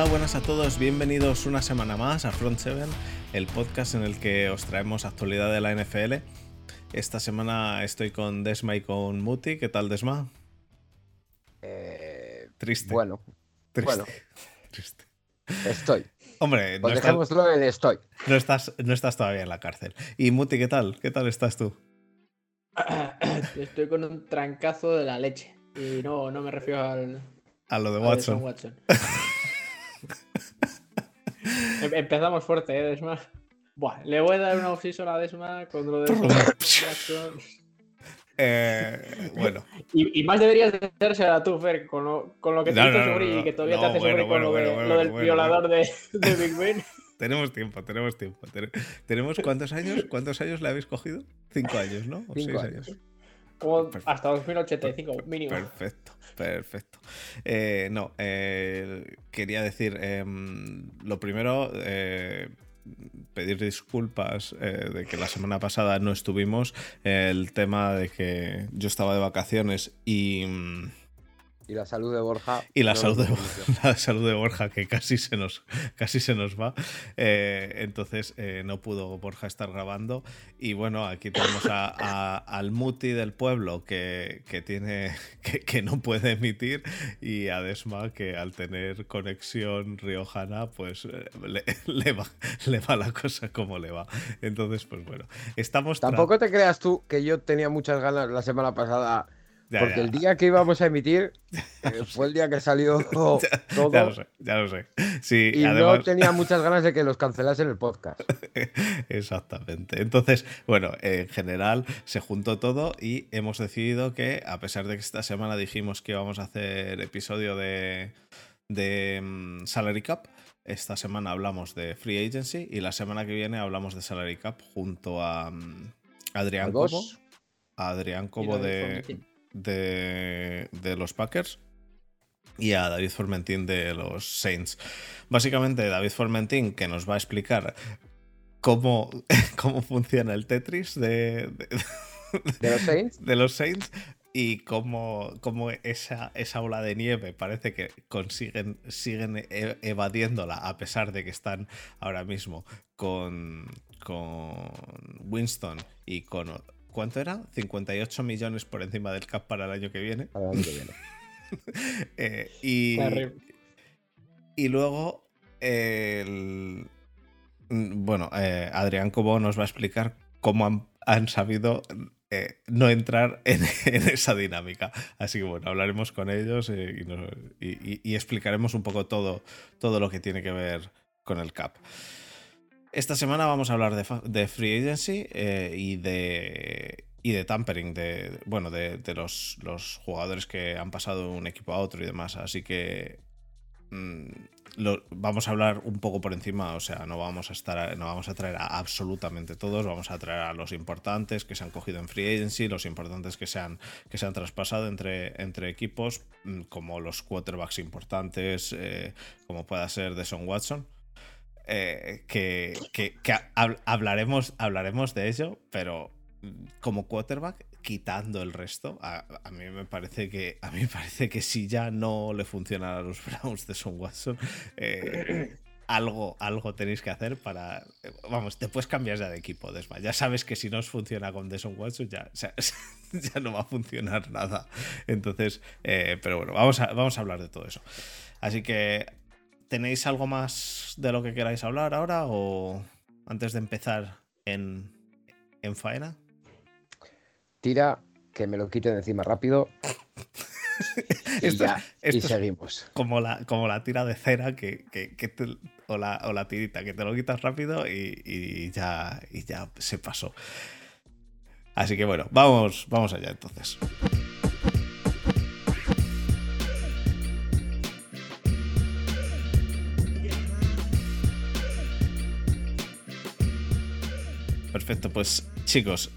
Hola, buenas a todos, bienvenidos una semana más a Front 7, el podcast en el que os traemos actualidad de la NFL. Esta semana estoy con Desma y con Muti. ¿Qué tal, Desma? Eh, Triste. bueno, Triste. bueno. Triste. estoy. Hombre, no Pues estás, dejémoslo en estoy. no, estás, no estás todavía en la cárcel. Y Muti, ¿qué tal? ¿Qué tal estás tú? Estoy con un trancazo de la leche. Y no, no me refiero al, A lo de. Watson. Em- Empezamos fuerte, ¿eh, Desma? Buah, le voy a dar una off a Desma con lo de Sean Watson. Eh, bueno, Y, y más deberías de hacérsela tú, Fer, con lo, con lo que te No, hizo no, no, sufrir no, y que todavía te hace bueno, sufrir con bueno, lo, de- bueno, lo del violador de, de Big Ben. tenemos tiempo, tenemos tiempo. Ten- ¿Tenemos cuántos años? ¿Cuántos años le habéis cogido? Cinco años, ¿no? ¿O Cinco seis años. Como Perfecto. hasta 2085, mínimo. Perfecto, perfecto. Eh, no, eh, quería decir, em, lo primero, eh, pedir disculpas eh, de que la semana pasada no estuvimos. el tema de que yo estaba de vacaciones y, mm, Y la salud de Borja. y la, no salud de, la salud de Borja, que casi se nos, casi se nos va. Eh, entonces eh, no pudo Borja estar grabando. Y bueno, aquí tenemos a- a- al Muti del pueblo que, que tiene que, que no puede emitir. Y a Desma, que al tener conexión riojana, pues eh, le, le va, le va la cosa como le va. Entonces, pues bueno, estamos. Tampoco te creas tú que yo tenía muchas ganas la semana pasada. Ya, porque ya. el día que íbamos a emitir eh, fue el día que salió todo. Ya lo sé, ya lo sé. Sí, Y además... no tenía muchas ganas de que los cancelasen el podcast. Exactamente. Entonces, bueno, en general se juntó todo y hemos decidido que, a pesar de que esta semana dijimos que íbamos a hacer episodio de, de mm, Salary Cap, esta semana hablamos de Free Agency y la semana que viene hablamos de Salary Cap junto a mm, Adrián Cobo, Adrián Cobo de. De, de los Packers y a David Formentín de los Saints. Básicamente, David Formentín que nos va a explicar cómo, cómo funciona el Tetris de, de- De los Saints. de los Saints y cómo, cómo esa, esa ola de nieve parece que consiguen siguen e- evadiéndola a pesar de que están ahora mismo con, con Winston y con... ¿Cuánto era? 58 millones por encima del cap para el año que viene. Para el año que viene. Eh, y, luego, el- mm, bueno, eh, Adrián Cobo nos va a explicar cómo han, han sabido eh, no entrar en, en esa dinámica. Así que bueno, hablaremos con ellos eh, y, nos- y- y- y explicaremos un poco todo, todo lo que tiene que ver con el CAP. Esta semana vamos a hablar de, de Free Agency eh, y de y de tampering, de bueno, de, de los, los jugadores que han pasado de un equipo a otro y demás. Así que mm, vamos a hablar un poco por encima, o sea, no vamos a estar, no vamos a traer a absolutamente todos, vamos a traer a los importantes que se han cogido en free agency, los importantes que se han, que se han traspasado entre, entre equipos, mm, como los quarterbacks importantes, eh, como pueda ser Deson Watson. Eh, que, que- que hab- hablaremos, hablaremos de ello, pero como quarterback, quitando el resto, a, mí me parece que a mí parece que si ya no le funcionan a los Browns de Son Watson, eh, algo, algo tenéis que hacer para. Vamos, después cambias ya de equipo, Desma. Ya sabes que si no os funciona con Deson Watson, ya, ya no va a funcionar nada. Entonces, eh, pero bueno, vamos a, vamos a hablar de todo eso. Así que, ¿tenéis algo más de lo que queráis hablar ahora? O antes de empezar en, en faena? Tira, que me lo quiten de encima rápido. Y, Esto- ya, seguimos. como la, como la tira de cera que, que- que te- o, la, o la tirita que te lo quitas rápido y, y ya, y ya se pasó. Así que bueno, vamos, vamos allá entonces. Perfecto, pues chicos,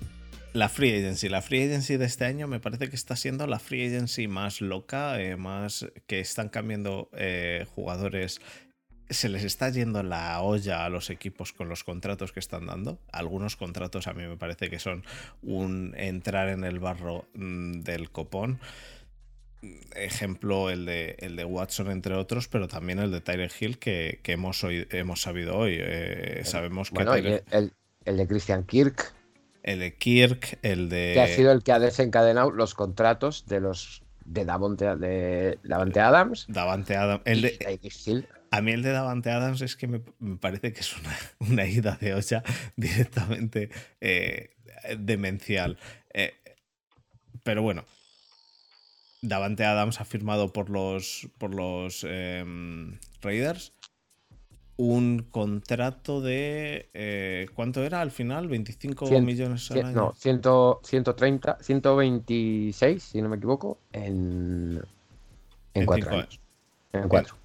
la Free Agency. La Free Agency de este año me parece que está siendo la Free Agency más loca, eh, más que están cambiando eh, jugadores. Se les está yendo la olla a los equipos con los contratos que están dando. Algunos contratos a mí me parece que son un entrar en el barro mm, del copón. ejemplo el de, el de Watson, entre otros, pero también el de Tyler Hill que, que hemos, hemos sabido hoy. Eh, sabemos que Bueno, y Tyler- el, el de Christian Kirk, el de Kirk, el de. que ha sido el que ha desencadenado los contratos de los de Davante, de Davante Adams. Davante Adams. El de, a mí el de Davante Adams es que me, me parece que es una, una ida de olla directamente eh, demencial. Eh, pero bueno. Davante Adams ha firmado por los, por los em, Raiders un contrato de. eh, ¿Cuánto era al final? ¿25 Cien- millones al año? no, 100, 130, 126, si no me equivoco, en, en En cuatro cinco años. En cuatro.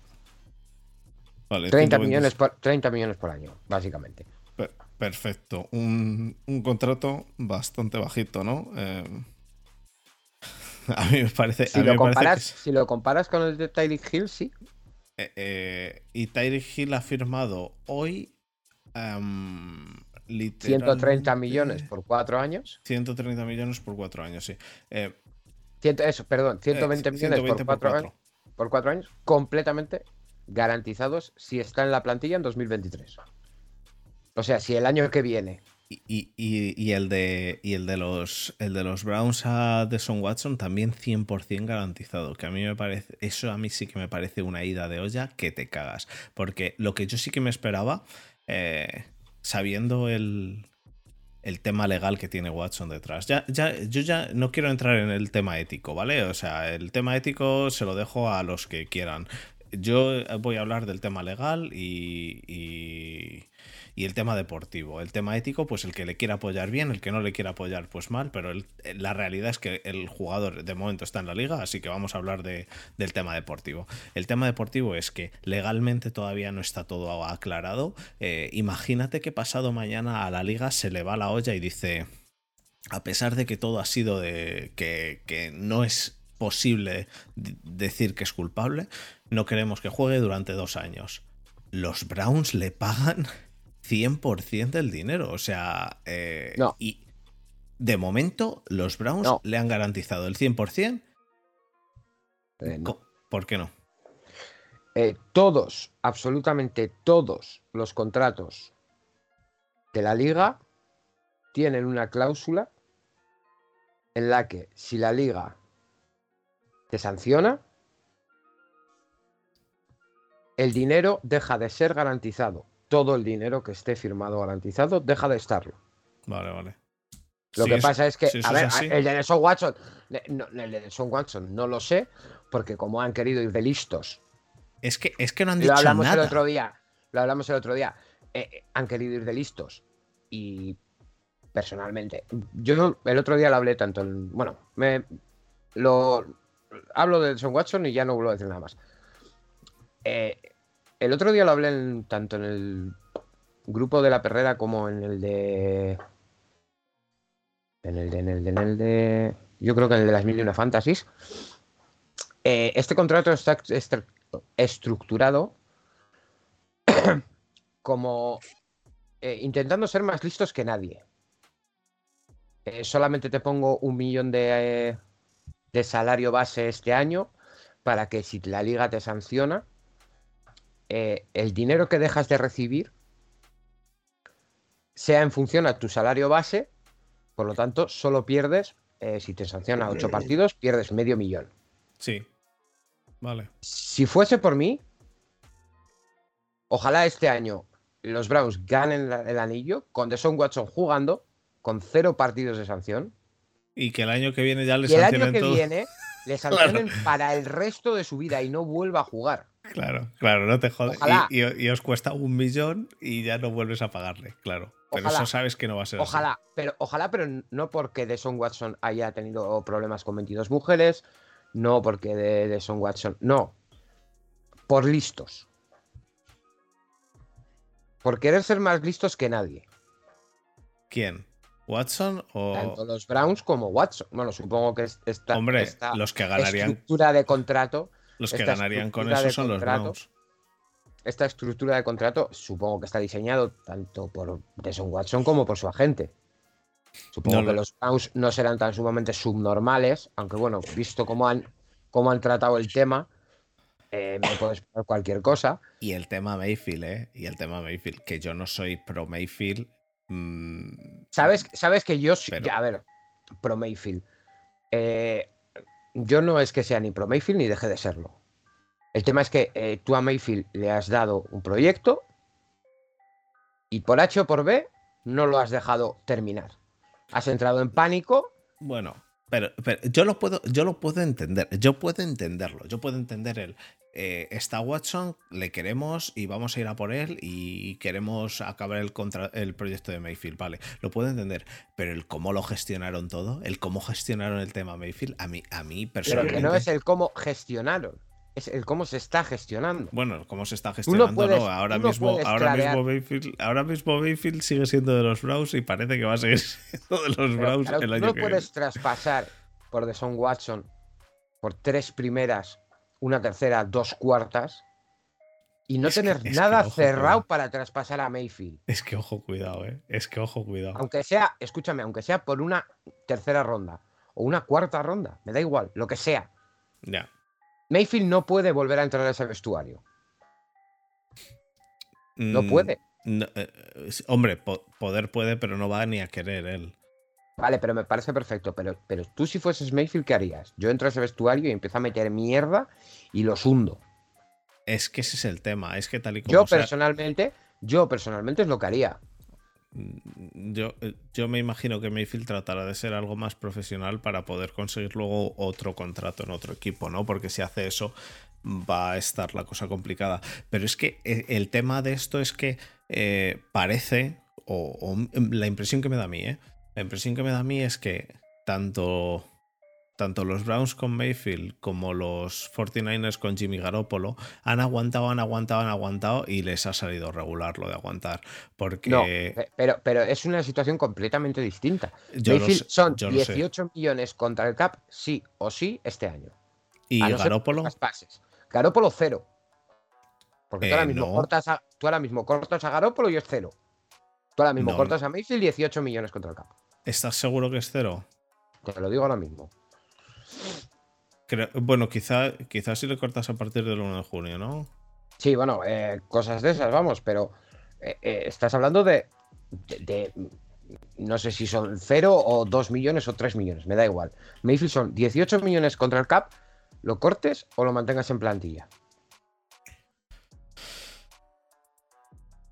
Vale, 30 120. millones, por, 30 millones por año, básicamente. Per- Perfecto. Un, un contrato bastante bajito, ¿no? Eh, a mí me parece. Si lo, me parece comparas, que- si lo comparas con el de Tyreek Hill, sí. Eh, eh, y Tyreek Hill ha firmado hoy. em, 130 literalmente- millones por cuatro años. 130 millones por cuatro años, sí. Eh, Ciento- eso, perdón, 120 eh, millones 120 por cuatro, años, por cuatro años, completamente garantizados si está en la plantilla en 2023. O sea, si el año que viene Y, y- el de y el de los el de los Browns a Deshaun Watson también 100% garantizado, que a mí me parece eso a mí sí que me parece una ida de olla que te cagas, porque lo que yo sí que me esperaba eh, sabiendo el el tema legal que tiene Watson detrás. Ya, ya, yo ya no quiero entrar en el tema ético, ¿vale? O sea, el tema ético se lo dejo a los que quieran. Yo voy a hablar del tema legal y, y el tema deportivo. El tema ético, pues el que le quiera apoyar bien, el que no le quiera apoyar, pues mal, pero el- la realidad es que el jugador de momento está en la liga, así que vamos a hablar de- del tema deportivo. El tema deportivo es que legalmente todavía no está todo aclarado. Eh, imagínate que pasado mañana a la liga se le va la olla y dice, a pesar de que todo ha sido de que, que no es posible decir que es culpable, no queremos que juegue durante dos años. Los Browns le pagan 100% del dinero. O sea, eh, No. y de momento los Browns No. le han garantizado el 100%. eh, no. ¿Por qué no? Eh, todos, absolutamente todos los contratos de la liga tienen una cláusula en la que si la liga te sanciona, el dinero deja de ser garantizado. Todo el dinero que esté firmado garantizado deja de estarlo. Vale, vale. Lo que pasa es que, a ver, así- el de Nelson Watson, no, el de Nelson Watson no lo sé, porque como han querido ir de listos Es que, es que no han dicho lo hablamos nada. el otro día. Lo hablamos el otro día. eh, eh, han querido ir de listos. Y personalmente, yo el otro día lo hablé tanto en. Bueno, me lo hablo de Son Watson y ya no vuelvo a decir nada más. Eh, el otro día lo hablé tanto en el grupo de la perrera como en el de. En el de. En el de. En el de yo creo que en el de las mil y una fantasies. Eh, este contrato está estru- estructurado como eh, intentando ser más listos que nadie. Eh, solamente te pongo un millón de, de salario base este año para que si la liga te sanciona, eh, el dinero que dejas de recibir sea en función a tu salario base, por lo tanto, solo pierdes, eh, si te sanciona ocho partidos, pierdes medio millón. Sí. Vale. Si fuese por mí, ojalá este año los Browns ganen el anillo con Deshaun Watson jugando con cero partidos de sanción Y que el año que viene ya les y el año sancionen que todo. viene le sancionen para el resto de su vida y no vuelva a jugar. Claro, claro, no te jodas. Ojalá. Y, y- y os cuesta un millón y ya no vuelves a pagarle, claro. Pero Ojalá. eso sabes que no va a ser así. Ojalá, pero ojalá, pero no porque Deshaun Watson haya tenido problemas con 22 mujeres, no porque de Deshaun Watson, no, por listos. Por querer ser más listos que nadie. ¿Quién? ¿Watson o.? Tanto los Browns como Watson. Bueno, supongo que es- esta, Hombre, esta los que ganarían, estructura de contrato, los que ganarían con eso son los Browns. esta estructura de contrato supongo que está diseñado tanto por Deshaun Watson como por su agente. Supongo No que lo- los Browns no serán tan sumamente subnormales, aunque bueno, visto cómo han cómo han tratado el tema, eh, me puedo esperar cualquier cosa. Y el tema Mayfield, ¿eh? Y el tema Mayfield, que yo no soy pro Mayfield. mm, ¿Sabes, sabes que yo. Pero- ya, a ver, pro Mayfield. Eh, yo no es que sea ni pro Mayfield ni deje de serlo. El tema es que eh, tú a Mayfield le has dado un proyecto y por H o por B no lo has dejado terminar. Has entrado en pánico. Bueno, pero, pero yo lo puedo, yo lo puedo entender. Yo puedo entenderlo. Yo puedo entender el. Eh, está Watson, le queremos y vamos a ir a por él y queremos acabar el, contra, el proyecto de Mayfield. Vale, lo puedo entender. Pero el cómo lo gestionaron todo, el cómo gestionaron el tema Mayfield, a mí, a mí Pero personalmente. que no es el cómo gestionaron, es el cómo se está gestionando. Bueno, cómo se está gestionando, puedes- no. Ahora no mismo, ahora mismo Mayfield, ahora mismo Mayfield sigue siendo de los Browns y parece que va a seguir siendo de los Pero, Browns claro, el año no que viene. puedes traspasar por Deson Watson por tres primeras, una tercera, dos cuartas y no Es tener que, nada ojo, cerrado cuidado. para traspasar a Mayfield. Es que ojo, cuidado, eh. Es que ojo, cuidado. Aunque sea, escúchame, aunque sea por una tercera ronda o una cuarta ronda, me da igual, lo que sea. Ya. Mayfield no puede volver a entrar a ese vestuario. No Mm, puede. no, eh, eh, hombre, po- poder puede, pero no va ni a querer él. Vale, pero me parece perfecto. Pero, pero tú si fueses Mayfield, ¿qué harías? Yo entro a ese vestuario y empiezo a meter mierda y los hundo. Es que ese es el tema. Es que tal y como Yo sea- personalmente, yo personalmente es lo que haría. Mm, Yo, eh, yo me imagino que Mayfield tratará de ser algo más profesional para poder conseguir luego otro contrato en otro equipo, ¿no? Porque si hace eso va a estar la cosa complicada. Pero es que eh, el tema de esto es que eh, parece, o, o la impresión que me da a mí, ¿eh? La impresión que me da a mí es que tanto, tanto los Browns con Mayfield como los 49ers con Jimmy Garoppolo han aguantado, han aguantado, han aguantado y les ha salido regular lo de aguantar. Porque... No, pero, pero es una situación completamente distinta. Yo Mayfield sé, son yo lo sé. 18 millones contra el cap, sí o sí, este año. Y A no Garópolo, pases. Garópolo cero. Porque tú, ahora Eh, mismo no. cortas a, tú ahora mismo cortas a Garópolo y es cero. Tú ahora mismo No, cortas a Mayfield 18 millones contra el cap. ¿Estás seguro que es cero? Te lo digo ahora mismo. Creo- bueno, quizá, quizá si le cortas a partir del 1 de junio, ¿no? Sí, bueno, eh, cosas de esas, vamos, pero eh, eh, estás hablando de, de- de- No sé si son 0 o 2 millones o 3 millones, me da igual. Mayfield son 18 millones contra el cap, lo cortes o lo mantengas en plantilla.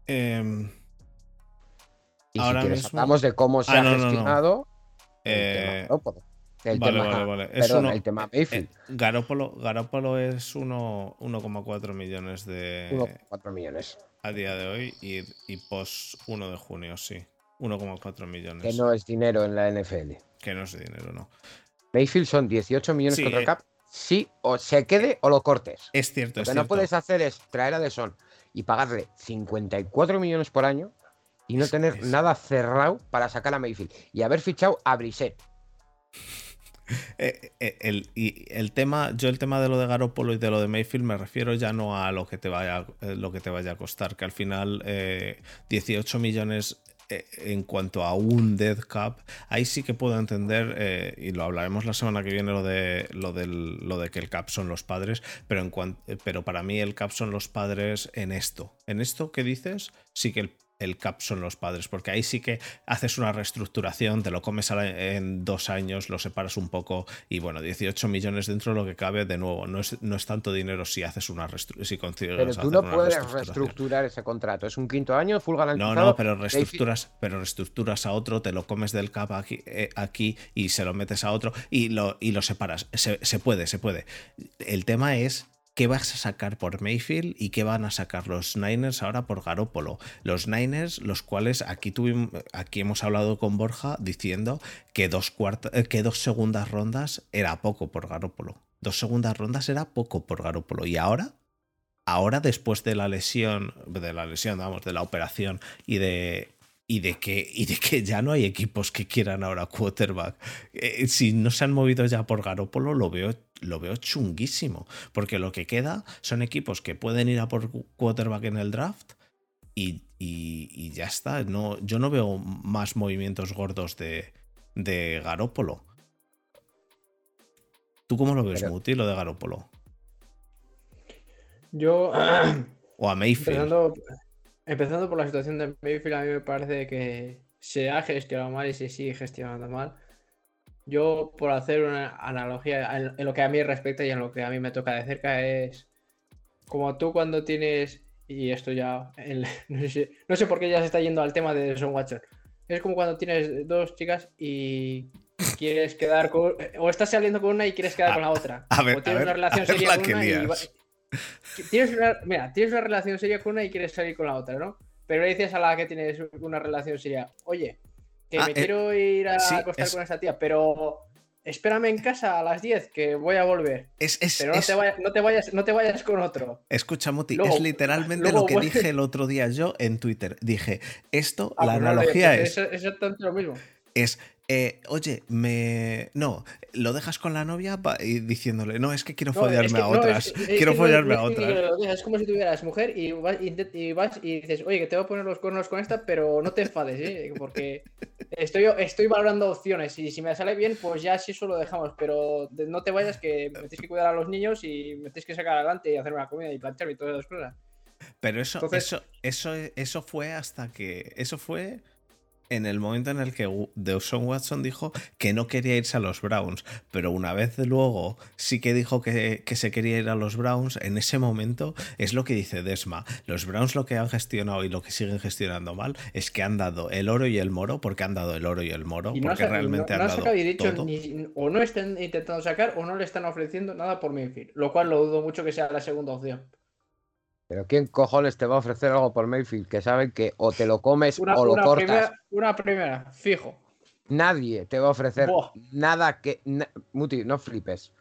Em, Y Ahora si quieres, mismo- hablamos de cómo se Ah, ha no, no, no. gestionado el eh, tema Garoppolo. El vale, tema, vale, vale. Es perdón, uno- el tema Mayfield. eh, Garópolo, Garópolo es uno- 1,4 millones de 1,4 millones. a día de hoy y, y post 1 de junio, sí. 1,4 millones. Que no es dinero en la NFL. Que no es dinero, no. Mayfield son 18 millones Sí, contra el eh. cap. Sí, o se quede o lo cortes. Es cierto, Lo es que no cierto. puedes hacer es traer a Deson y pagarle 54 millones por año y no tener es- nada cerrado para sacar a Mayfield y haber fichado a Brissett. Eh, eh, el, y el tema, yo el tema de lo de Garoppolo y de lo de Mayfield me refiero ya no a lo que te vaya, eh, lo que te vaya a costar, que al final eh, 18 millones eh, en cuanto a un dead cap, ahí sí que puedo entender, eh, y lo hablaremos la semana que viene, lo de, lo, del, lo de que el cap son los padres, pero, en cuan- eh, pero para mí el cap son los padres en esto. En esto que dices, sí que el el cap son los padres, porque ahí sí que haces una reestructuración, te lo comes en dos años, lo separas un poco y bueno, 18 millones dentro de lo que cabe, de nuevo, no es, no es tanto dinero si haces una reestructuración, si Pero tú hacer no puedes reestructurar ese contrato. Es un quinto año, full garantizado. No, no, pero reestructuras, pero reestructuras a otro, te lo comes del cap aquí, eh, aquí y se lo metes a otro y lo, y lo separas. Se, se puede, se puede. El tema es qué vas a sacar por Mayfield y qué van a sacar los Niners ahora por Garópolo. Los Niners, los cuales aquí tuvimos, aquí hemos hablado con Borja diciendo que dos eh, que dos segundas rondas era poco por Garópolo. Dos segundas rondas era poco por Garópolo. Y ahora ahora después de la lesión, de la lesión, vamos, de la operación y de y de que y de que ya no hay equipos que quieran ahora quarterback. Eh, si no se han movido ya por Garópolo, lo veo lo veo chunguísimo, porque lo que queda son equipos que pueden ir a por quarterback en el draft y, y- y ya está. No, yo no veo más movimientos gordos de, de Garópolo. ¿Tú cómo lo ves, Pero- Muti, lo de Garópolo? Yo, O a Mayfield. Empezando por la situación de Mayfield, a mí me parece que se ha gestionado mal y se sigue gestionando mal. Yo, por hacer una analogía en, lo que a mí respecta y en lo que a mí me toca de cerca, es como tú cuando tienes, y esto ya, el- no, sé, no sé por qué ya se está yendo al tema de Son Watson. Es como cuando tienes dos chicas y quieres quedar con, o estás saliendo con una y quieres quedar con la otra. a ver, o tienes a una ver, relación seria con una y va- Tienes una, mira, tienes una relación seria con una y quieres salir con la otra, ¿no? Pero le dices a la que tienes una relación seria, oye, que Ah, me eh, quiero ir a sí, acostar es- con esta tía, pero espérame en casa a las 10 que voy a volver. Es, es, Pero no, es- te vayas, no, te vayas, no te vayas con otro. Escucha, Muti, Luego- es literalmente luego lo que dije el otro día yo en Twitter. Dije, esto, Ah, la pues no, analogía Es, es exactamente lo mismo. es eh, oye, me... No, lo dejas con la novia y diciéndole, no, es que quiero No, follarme es que- a no, otras. es- es que quiero follarme no a otras. Es como si tuvieras mujer y vas, y vas y dices, oye, que te voy a poner los cuernos con esta, pero no te enfades, ¿eh? Porque estoy, estoy valorando opciones y si me sale bien, pues ya sí eso lo dejamos, pero no te vayas que me tienes que cuidar a los niños y me tienes que sacar adelante y hacerme la comida y plancharme y todas esas cosas. Pero eso, Entonces- eso, eso, eso fue hasta que. Eso fue en el momento en el que Deshaun Watson dijo que no quería irse a los Browns. Pero una vez luego sí que dijo que, que se quería ir a los Browns, en ese momento es lo que dice Desma. Los Browns lo que han gestionado y lo que siguen gestionando mal es que han dado el oro y el moro, porque han dado el oro y el moro, Y no, porque realmente no- no han ha dado sacado y dicho todo. ni- o no están intentando sacar o no le están ofreciendo nada por Mayfield, lo cual lo dudo mucho que sea la segunda opción. Pero ¿quién cojones te va a ofrecer algo por Mayfield? Que saben que o te lo comes Una, o lo una cortas. primera, una primera, fijo. Nadie te va a ofrecer Buah. nada que. na- Muti, no flipes.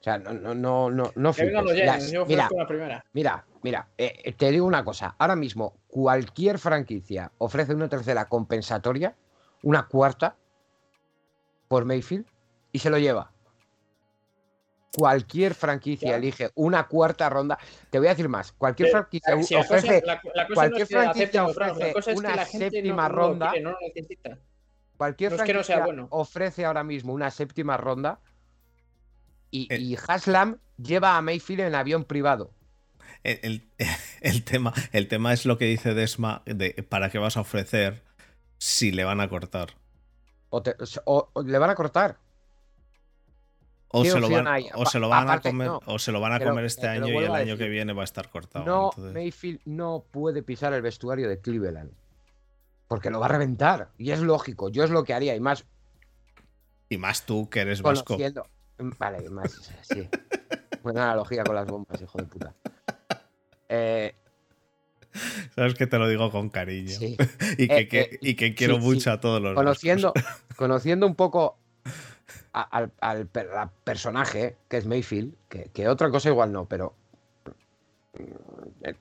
O sea, no, no, no, no, no flipes. Giants, Las- yo mira, ofrezco la primera. mira, mira, eh, te digo una cosa. Ahora mismo, cualquier franquicia ofrece una tercera compensatoria, una cuarta, por Mayfield, y se lo lleva. Cualquier franquicia Ya. elige una cuarta ronda. Te voy a decir más. Cualquier Pero, franquicia Si la cosa- ofrece la- la cosa cualquier no es que franquicia ofrece cosa es que una la gente no- séptima no ronda. quiere, no lo necesita. Cualquier No es que no sea franquicia bueno. ofrece ahora mismo una séptima ronda y, Eh. y Haslam lleva a Mayfield en avión privado. El, el- el tema, el tema es lo que dice Desma de para qué vas a ofrecer si le van a cortar. O, te- o- o le van a cortar. O ¿Qué se, lo van, o se lo a comer, no. o se lo van a lo- comer este te lo año y el año que viene va a estar cortado. No, entonces- Mayfield no puede pisar el vestuario de Cleveland. Porque lo va a reventar. Y es lógico. Yo es lo que haría. Y más Y más tú que eres vasco. conociendo. Vale, más. Sí. Buena analogía con las bombas, hijo de puta. Eh, Sabes que te lo digo con cariño. sí. Y, que, Eh, que- eh, y que quiero sí, sí. mucho a todos los conociendo, vascos. conociendo un poco a- al, al per- a personaje que es Mayfield, que, que otra cosa igual no, pero eh,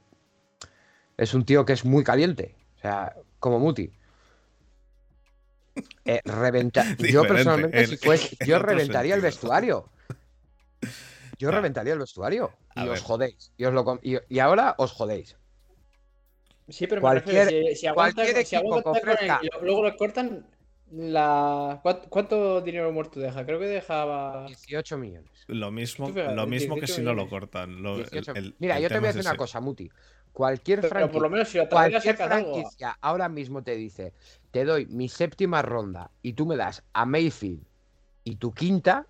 es un tío que es muy caliente, o sea, como Muti. Eh, reventa- Yo personalmente, el- si fuese, yo reventaría el vestuario. Yo reventaría el vestuario A y os jodéis. Y, os lo com- y- y ahora os jodéis. Sí, pero me Cualquier- refiero, si, si aguanta, cualquier si equipo aguanta que ofrezca- y lo- luego lo cortan, la... ¿cuánto, cuánto dinero muerto deja? Creo que dejaba... 18 millones. Lo mismo, lo mismo que 18 si no lo cortan. Lo- el- 18. el- Mira, el yo te voy a decir una cosa, Muti. Cualquier Pero franquicia. por lo menos si Cualquier algo. franquicia ahora mismo te dice, te doy mi séptima ronda y tú me das a Mayfield y tu quinta,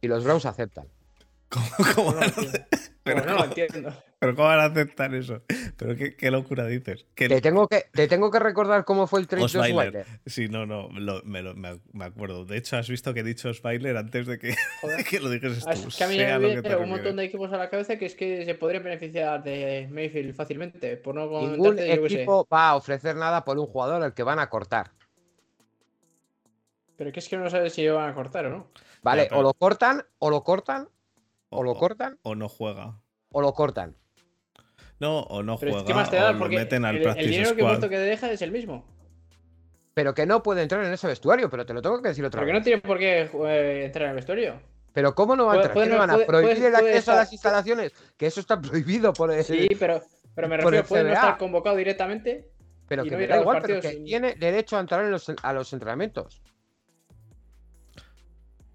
y los Browns aceptan. ¿Cómo, cómo No pero, Pues no lo entiendo. Pero cómo van a aceptar eso? Pero qué, qué locura dices. Te tengo que, te tengo que recordar cómo fue el trade de Osweiler. Sí, no, no, lo- me, lo- me, me acuerdo. De hecho, has visto que he dicho Osweiler antes de que, Joder. que lo dijeses Ah, tú. Es que a mí me viene un refieres. montón de equipos a la cabeza que es que se podrían beneficiar de Mayfield fácilmente. Por no Ningún sé. equipo va a ofrecer nada por un jugador al que van a cortar. Pero que es que no sabes si lo van a cortar o no. ¿Vale? Ya, pero- O lo cortan, o lo cortan, o lo cortan, o no juega. o lo cortan. No, o no Pero juega. ¿qué más te da? Porque meten al el, el dinero que squad. muerto que deja es el mismo. Pero que no puede entrar en ese vestuario, pero te lo tengo que decir otra Porque vez. no tiene por qué eh, entrar en el vestuario. Pero ¿cómo no va a entrar? ¿Qué van a puede- prohibir puede- el acceso a las instalaciones? Que eso está prohibido por el... Sí, pero, pero me refiero, puede no estar convocado directamente. pero que no me da igual, pero que sin- tiene derecho a entrar en los- a los entrenamientos.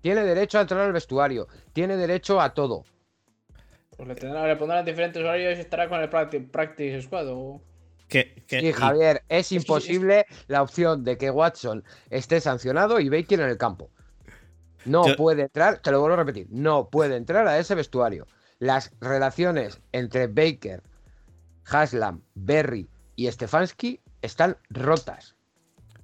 tiene derecho a entrar al vestuario, tiene derecho a todo. Pues le, tendrá, le pondrán diferentes horarios y estará con el practice, practice squad. O... Sí, y- Javier, es imposible la opción de que Watson esté sancionado y Baker en el campo. No Yo- puede entrar, te lo vuelvo a repetir, no puede entrar a ese vestuario. Las relaciones entre Baker, Haslam, Berry y Stefanski están rotas.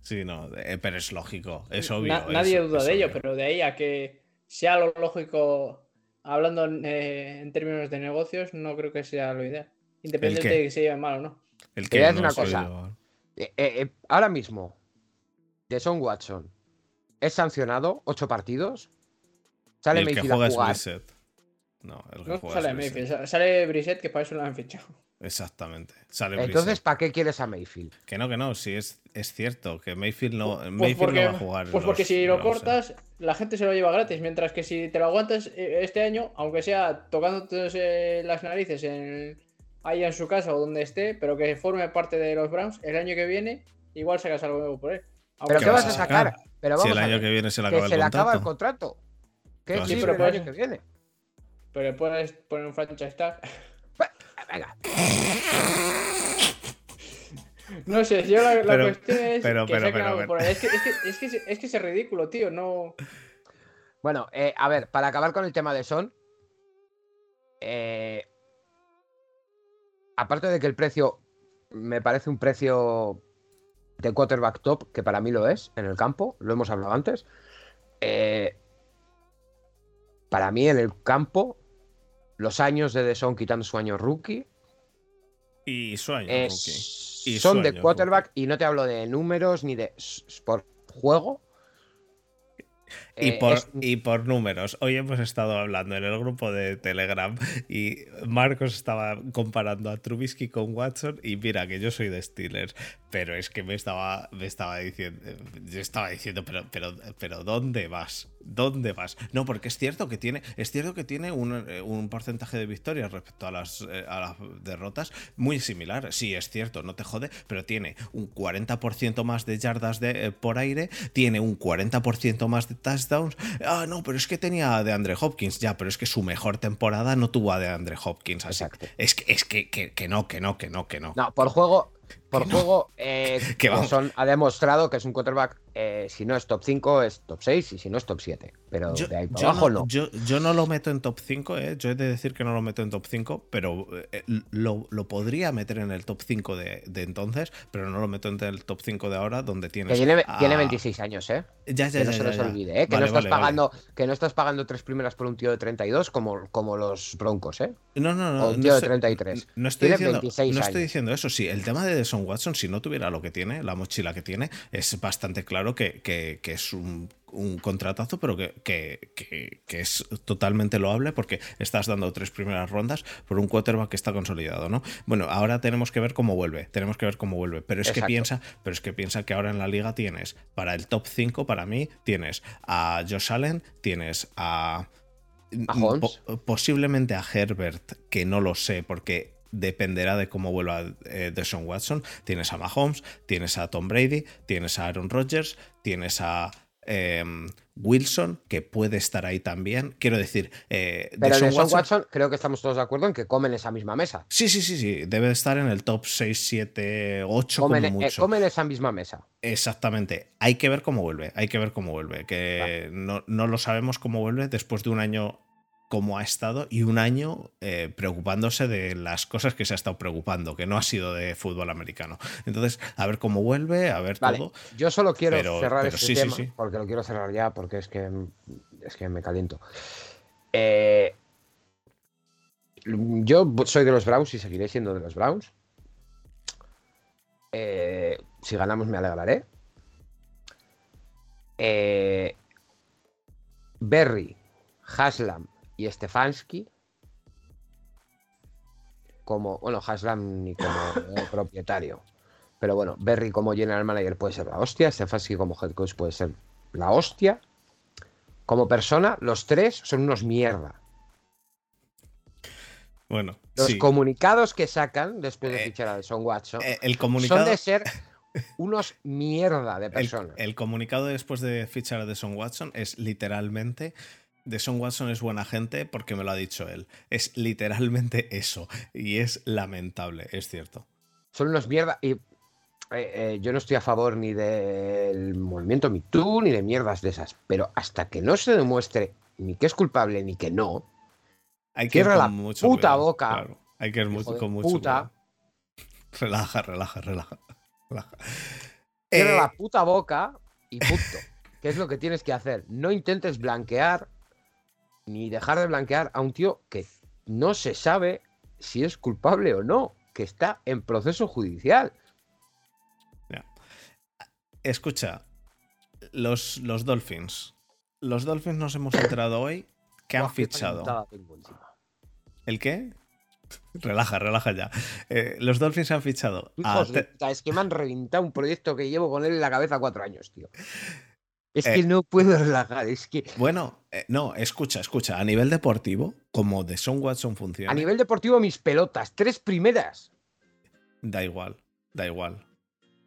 Sí, no, eh, pero es lógico, es obvio. Na- es- nadie duda es de ello, pero de ahí a que sea lo lógico, hablando en, eh, en términos de negocios, no creo que sea lo ideal. Independientemente qué? de que se lleve mal o no. El Te voy a que decir no una cosa. Eh, eh, eh, ahora mismo, Deson Watson es sancionado, ocho partidos. Sale el Mayfield juega jugar. No, el que No juega sale es. Mayfield, sa- sale Brissett, que para eso lo han fichado. Exactamente. Sale Entonces. ¿para qué quieres a Mayfield? Que no, que no, sí es, es cierto que Mayfield no, Pues Mayfield porque, no va a jugar. pues porque los si lo eh. cortas, la gente se lo lleva gratis. Mientras que si te lo aguantas eh, este año, aunque sea tocándote las narices en, ahí en su casa o donde esté, pero que forme parte de los Browns, el año que viene, igual sacas algo nuevo por él. Aunque ¿Pero ¿Qué vas a a sacar? sacar? Pero Si vamos el a año ver, que viene se le que acaba se el le acaba el contrato. ¿Qué sí, pero el año que viene? Pero puedes poner un franchise tag. Venga, No sé, yo la, la Pero- cuestión es pero- que pero- saquen pero- algo pero- por ahí. Es que, es, que, es, que, es- es que es ridículo, tío. No. Bueno, eh, a ver, para acabar con el tema de Son. eh, aparte de que el precio me parece un precio de quarterback top, que para mí lo es en el campo, lo hemos hablado antes. eh, para mí en el campo, los años de Son quitando su año rookie, Y sueño, eh, rookie. Y son de quarterback y no te hablo de números ni de por juego. Y Eh, por, es- y por números. Hoy hemos estado hablando en el grupo de Telegram y Marcos estaba comparando a Trubisky con Watson y mira que yo soy de Steelers, pero es que me estaba, me estaba diciendo, yo estaba diciendo, pero, pero, pero ¿dónde vas? ¿Dónde vas? No, porque es cierto que tiene, es cierto que tiene un, eh, un porcentaje de victorias respecto a las, eh, a las derrotas muy similar. Sí, es cierto, no te jode, pero tiene un 40% más de yardas de, eh, por aire, tiene un 40% más de touchdowns. Ah, no, pero es que tenía de Andre Hopkins, ya, pero es que su mejor temporada no tuvo a de Andre Hopkins. Así. Exacto. Es que, es que, que, que no, que no, que no, que no. No, por juego, por Que no. juego, eh, Que. Son ha demostrado que es un quarterback, eh, si no es top 5, es top 6 y si no es top 7. Pero Yo, de ahí para yo abajo no, no. Yo, yo no lo meto en top 5, ¿eh? yo he de decir que no lo meto en top 5, pero eh, lo, lo podría meter en el top 5 de, de entonces, pero no lo meto en el top 5 de ahora, donde Que tienes. tiene, a- tiene 26 años, ¿eh? Ya, ya, Que no ya, se nos olvide, ¿eh? Que, Vale, no estás vale, vale. pagando, que no estás pagando tres primeras por un tío de 32 como, como los Broncos, ¿eh? No, no, no. O un tío de estoy- 33. No estoy, Tiene diciendo, 26 no estoy diciendo eso. Sí, el tema de Deson Watson, si no tuviera lo que tiene, la mochila que tiene, es bastante claro que, que- que es un, un contratazo, pero que, que- es totalmente loable porque estás dando tres primeras rondas por un quarterback que está consolidado, ¿no? Bueno, ahora tenemos que ver cómo vuelve. Tenemos que ver cómo vuelve. Pero es que piensa, pero es que piensa que ahora en la liga tienes, para el top 5, para mí, tienes a Josh Allen, tienes a. A Holmes. po- posiblemente a Herbert, que no lo sé, porque dependerá de cómo vuelva eh, Deshaun Watson. Tienes a Mahomes, tienes a Tom Brady, tienes a Aaron Rodgers, tienes a em, Wilson, que puede estar ahí también. Quiero decir, eh, Pero Deshaun de Son Watson, creo que estamos todos de acuerdo en que comen esa misma mesa. Sí, sí, sí, sí. Debe estar en el top 6, 7, 8 Comen, como eh, mucho. comen esa misma mesa. Exactamente. Hay que ver cómo vuelve. Hay que ver cómo vuelve. Que no, no lo sabemos cómo vuelve después de un año como ha estado y un año eh, preocupándose de las cosas que se ha estado preocupando, que no ha sido de fútbol americano. Entonces, a ver cómo vuelve, a ver Vale, todo. yo solo quiero Pero- cerrar pero este sí, tema, sí. porque lo quiero cerrar ya, porque es que, es que me caliento. Eh, yo soy de los Browns y seguiré siendo de los Browns. Eh, si ganamos me alegraré. Berry, Haslam y Stefanski. Como, bueno, Haslam ni como eh, propietario. Pero bueno, Berry como general manager puede ser la hostia, Stefanski como head coach puede ser la hostia. Como persona, los tres son unos mierda. Bueno, Los sí. comunicados que sacan después de Eh, fichar a Son Watson Eh, el comunicado. son de ser unos mierda de El, personas. el comunicado después de fichar a Deson Watson es literalmente. Deson Watson es buena gente porque me lo ha dicho él. Es literalmente eso. Y es lamentable, es cierto. Son unos mierda. Y eh, eh, yo no estoy a favor ni del movimiento Me Too ni de mierdas de esas. Pero hasta que no se demuestre ni que es culpable ni que no, Hay que ir Cierra con la mucho puta cuidado, boca, claro. Hay que ir mucho- de con mucho puta. cuidado. Relaja, relaja, relaja. relaja. cierra Eh, la puta boca y punto. ¿Qué es lo que tienes que hacer? No intentes blanquear ni dejar de blanquear a un tío que no se sabe si es culpable o no, que está en proceso judicial. Escucha, los, los Dolphins. Los Dolphins nos hemos enterado hoy que han fichado. ¿El qué? Relaja, relaja ya. Eh, los Dolphins han fichado Hijos es que me han reventado un proyecto que llevo con él en la cabeza cuatro años, tío. Es Eh. que no puedo relajar, es que Bueno, eh, no, escucha, escucha. A nivel deportivo, como de Son Watson funciona, a nivel deportivo mis pelotas, tres primeras. da igual, da igual,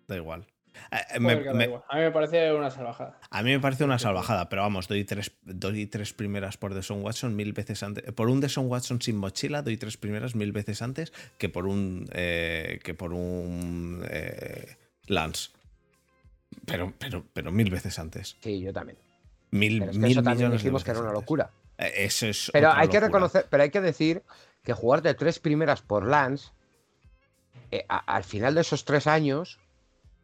da igual. Eh, Joder, me- que da me- igual. A mí me parece una salvajada. a mí me parece una salvajada, pero vamos, doy tres, doy tres primeras por Deson Watson mil veces antes. Por un Deson Watson sin mochila, doy tres primeras mil veces antes que por un eh, que por un eh, Lance. Pero, pero, pero mil veces antes. Sí, yo también. Mil, Pero es que mil eso también dijimos que era una locura. Eh, Eso es Pero hay que reconocer, pero hay que decir que jugar de tres primeras por Lance, eh, a- al final de esos tres años,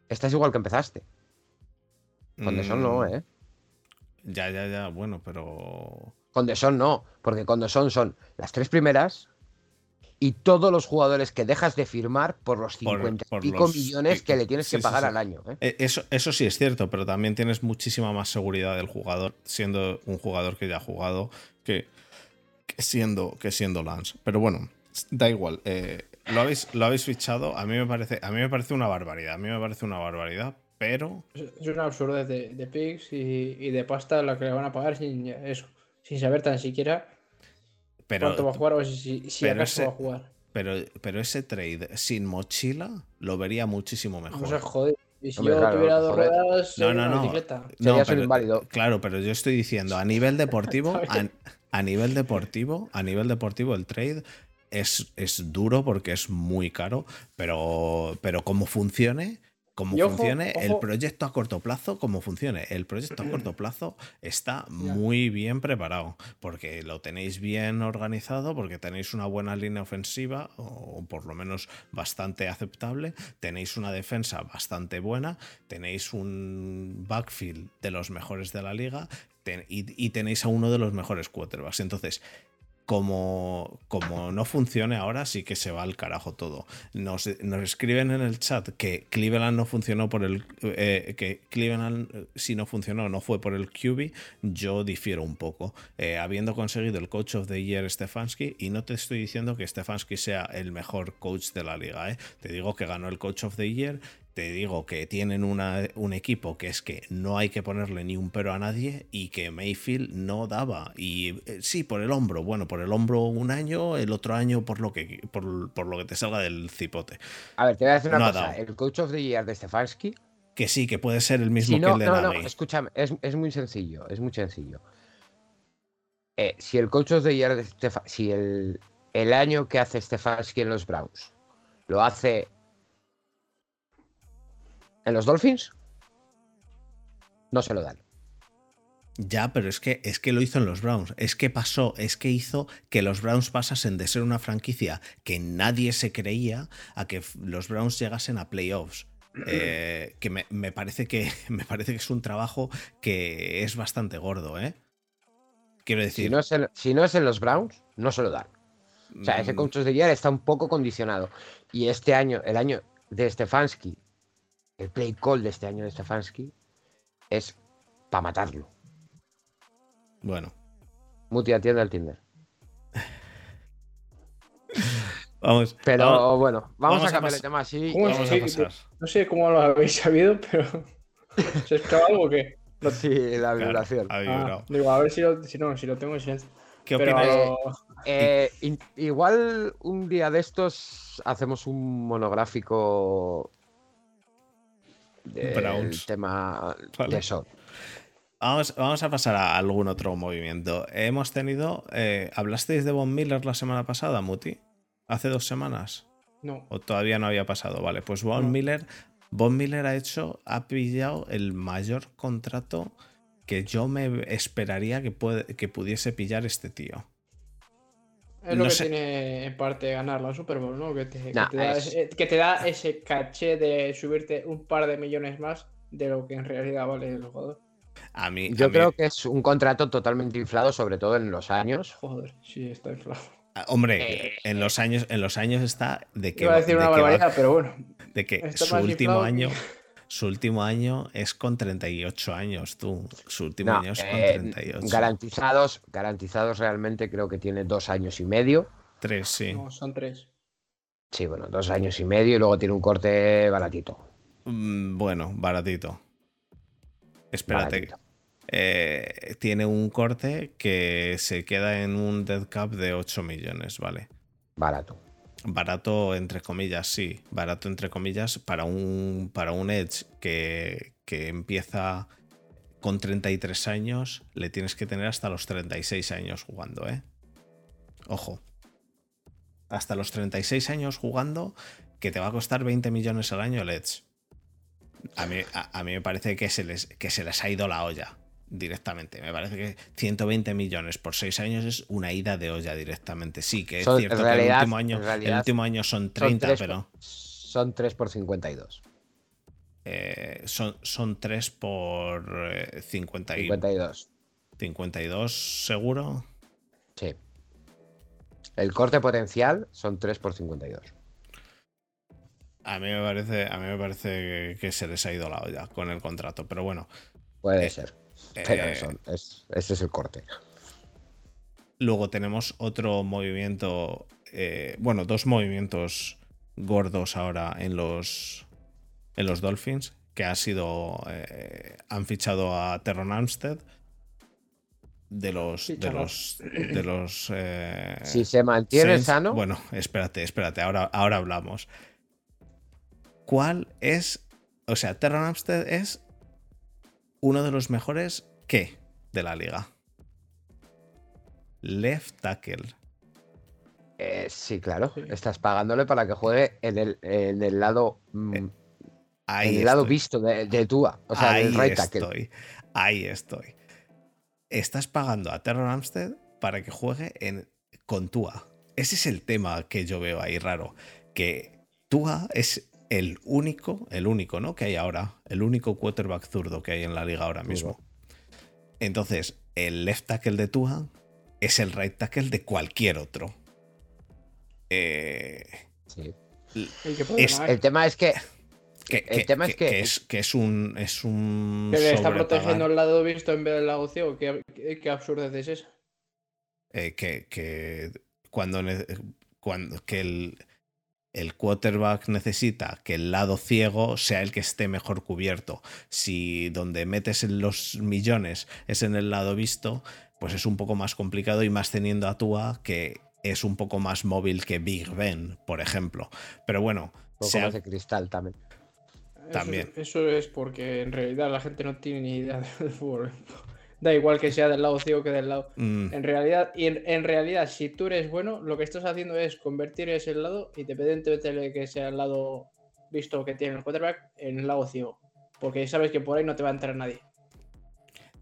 estás igual que empezaste. Con Deson no, Mm, ¿eh? Ya, ya, ya, bueno, pero. Con Deson no, porque con Deson son las tres primeras y todos los jugadores que dejas de firmar por los Por- 50 por y pico los millones que le tienes sí, que pagar sí. al año. ¿eh? Eh, Eso, eso sí es cierto, pero también tienes muchísima más seguridad del jugador, siendo un jugador que ya ha jugado, que, que siendo, que siendo Lance. Pero bueno, da igual. eh, lo, habéis, lo habéis fichado. A mí me parece, a mí me parece una barbaridad. A mí me parece una barbaridad, pero. Es es una absurdez de, de picks y, y de pasta la que le van a pagar sin eso, sin saber tan siquiera pero cuánto va a jugar o si, si, acaso ese- va a jugar. Pero, pero ese trade sin mochila lo vería muchísimo mejor. No se jode. Y si Hombre, yo claro, tuviera dos joder. ruedas, No, sería no, una no. un pero- inválido. Claro, pero yo estoy diciendo, a nivel deportivo, a, a nivel deportivo, a nivel deportivo, el trade es, es duro porque es muy caro, pero, pero como funcione, como Y ojo, funcione el proyecto a corto plazo, como funcione el proyecto a corto plazo, está muy bien preparado, porque lo tenéis bien organizado, porque tenéis una buena línea ofensiva, o por lo menos bastante aceptable, tenéis una defensa bastante buena, tenéis un backfield de los mejores de la liga y, y tenéis a uno de los mejores quarterbacks. Entonces, como, como no funcione ahora, sí que se va al carajo todo. Nos, escriben en el chat que Cleveland no funcionó por el. eh, que Cleveland, eh, si no funcionó, no fue por el QB. Yo difiero un poco. Eh, habiendo conseguido el Coach of the Year Stefanski, y no te estoy diciendo que Stefanski sea el mejor coach de la liga, te digo que ganó el Coach of the Year. Te digo que tienen una- un equipo que es que no hay que ponerle ni un pero a nadie y que Mayfield no daba. Y eh, sí, por el hombro. Bueno, por el hombro un año, el otro año por lo que, por, por lo que te salga del cipote. A ver, te voy a decir una No cosa. El coach of the year de Stefanski. Que sí, que puede ser el mismo Si que el de no, no, escúchame, es, es muy sencillo, es muy sencillo. Eh, si el coach of the year de Stefa- si el, el año que hace Stefanski en los Browns lo hace en los Dolphins, no se lo dan. Ya, pero es que, es que lo hizo en los Browns. Es que pasó, es que hizo que los Browns pasasen de ser una franquicia que nadie se creía a que los Browns llegasen a playoffs. Eh, que me, me parece que me parece que es un trabajo que es bastante gordo, ¿eh? Quiero decir. Si no, es en, si no es en los Browns, no se lo dan. O sea, ese mm, coach the year está un poco condicionado. Y este año, el año de Stefanski, el play call de este año de Stefanski, es para matarlo. Bueno, Muti, atiende al Tinder. vamos. Pero vamos, bueno, vamos, vamos a a cambiar pas- el tema así. ¿Cómo eh, vamos sí, a pasar. No sé cómo lo habéis sabido, pero. ¿Se escapa algo o qué? sí, la Claro, vibración. ha Ah, vibrado. digo, a ver si lo, si no, si lo tengo en silencio. ¿Qué Pero opináis? Eh, in- igual un día de estos hacemos un monográfico Browns. tema Vale. de eso. Vamos, vamos a pasar a algún otro movimiento. Hemos tenido. eh, ¿Hablasteis de Von Miller la semana pasada, Muti? ¿Hace dos semanas? No. ¿O todavía no había pasado? Vale, pues Von No. Miller. Von Miller ha hecho. Ha pillado el mayor contrato que yo me esperaría que, puede- que pudiese pillar este tío. Es No lo que sé. tiene en parte ganar la Super Bowl, ¿no? Que te, que te da, es- ese, que te da ese caché de subirte un par de millones más de lo que en realidad vale el jugador. A mí. a Yo mí- creo que es un contrato totalmente inflado, sobre todo en los años. Joder, sí, está inflado. ah, Hombre, Eh, en los años, en los años está de que, Iba a decir de una va- barbaridad, pero bueno. de que su último inflado año. Su último año es con 38 años, tú. Su último No, año es con eh, 38. garantizados, garantizados realmente creo que tiene dos años y medio. Tres, sí. No, son tres. Sí, bueno, dos años y medio y luego tiene un corte baratito. Mm, Bueno, baratito. Espérate. Baratito. Eh, tiene un corte que se queda en un dead cap de 8 millones, ¿vale? Barato. Barato, entre comillas, sí. Barato, entre comillas, para un, para un Edge que, que empieza con 33 años, le tienes que tener hasta los 36 años jugando, ¿eh? Ojo. Hasta los 36 años jugando, que te va a costar 20 millones al año el Edge. A mí, a, mí me parece que se, les, que se les ha ido la olla directamente. Me parece que 120 millones por 6 años es una ida de olla directamente. Sí, que es Son- cierto en que el realidad- último, año, en el realidad último año son Son 30, tres pero Son 3 por 52. eh, son, son 3 por eh, 50 y- 52. 52 seguro. Sí. El corte potencial son 3 por 52. A mí me parece, a mí me parece que se les ha ido la olla con el contrato, pero bueno. Puede Eh, ser. Pero eh, son- es- ese es el corte. Luego tenemos otro movimiento, eh, bueno, dos movimientos gordos ahora en los, en los Dolphins, que ha sido, eh, han fichado a Terron Armstead de los, de los, de los, eh, Si se mantiene Saints- sano, Bueno, espérate, espérate, ahora, ahora hablamos. ¿Cuál es, o sea, Terron Armstead es uno de los mejores ¿qué? de la liga? Left tackle. eh, sí, claro. Sí. Estás pagándole para que juegue en el, en el lado, mm, Eh, Ahí en el lado estoy. visto de, de Tua. O sea, ahí del right tackle. estoy. Ahí estoy. Estás pagando a Terron Armstead para que juegue en, con Tua. Ese es el tema que yo veo ahí raro. Que Tua es el único, el único, ¿no? Que hay ahora. El único quarterback zurdo que hay en la liga ahora mismo. Entonces, el left tackle de Tua es el right tackle de cualquier otro. Eh, Sí. El tema es que que, El que- tema es que- es, que es un. Es un Que le está protegiendo el lado visto en vez del lado ciego. ¿Qué, qué, qué absurdez es esa? eh, que, que cuando, cuando que el, el quarterback necesita que el lado ciego sea el que esté mejor cubierto. Si donde metes en los millones es en el lado visto, pues es un poco más complicado y más teniendo a Tua que es un poco más móvil que Big Ben, por ejemplo. Pero bueno, un poco sea- más de cristal también. Eso- También. Eso, es porque en realidad la gente no tiene ni idea del fútbol. Da igual que sea del lado ciego que del lado. mm, En realidad, y en, en realidad, si tú eres bueno, lo que estás haciendo es convertir ese lado, independientemente de que sea el lado visto que tiene el quarterback, en el lado ciego. Porque sabes que por ahí no te va a entrar nadie.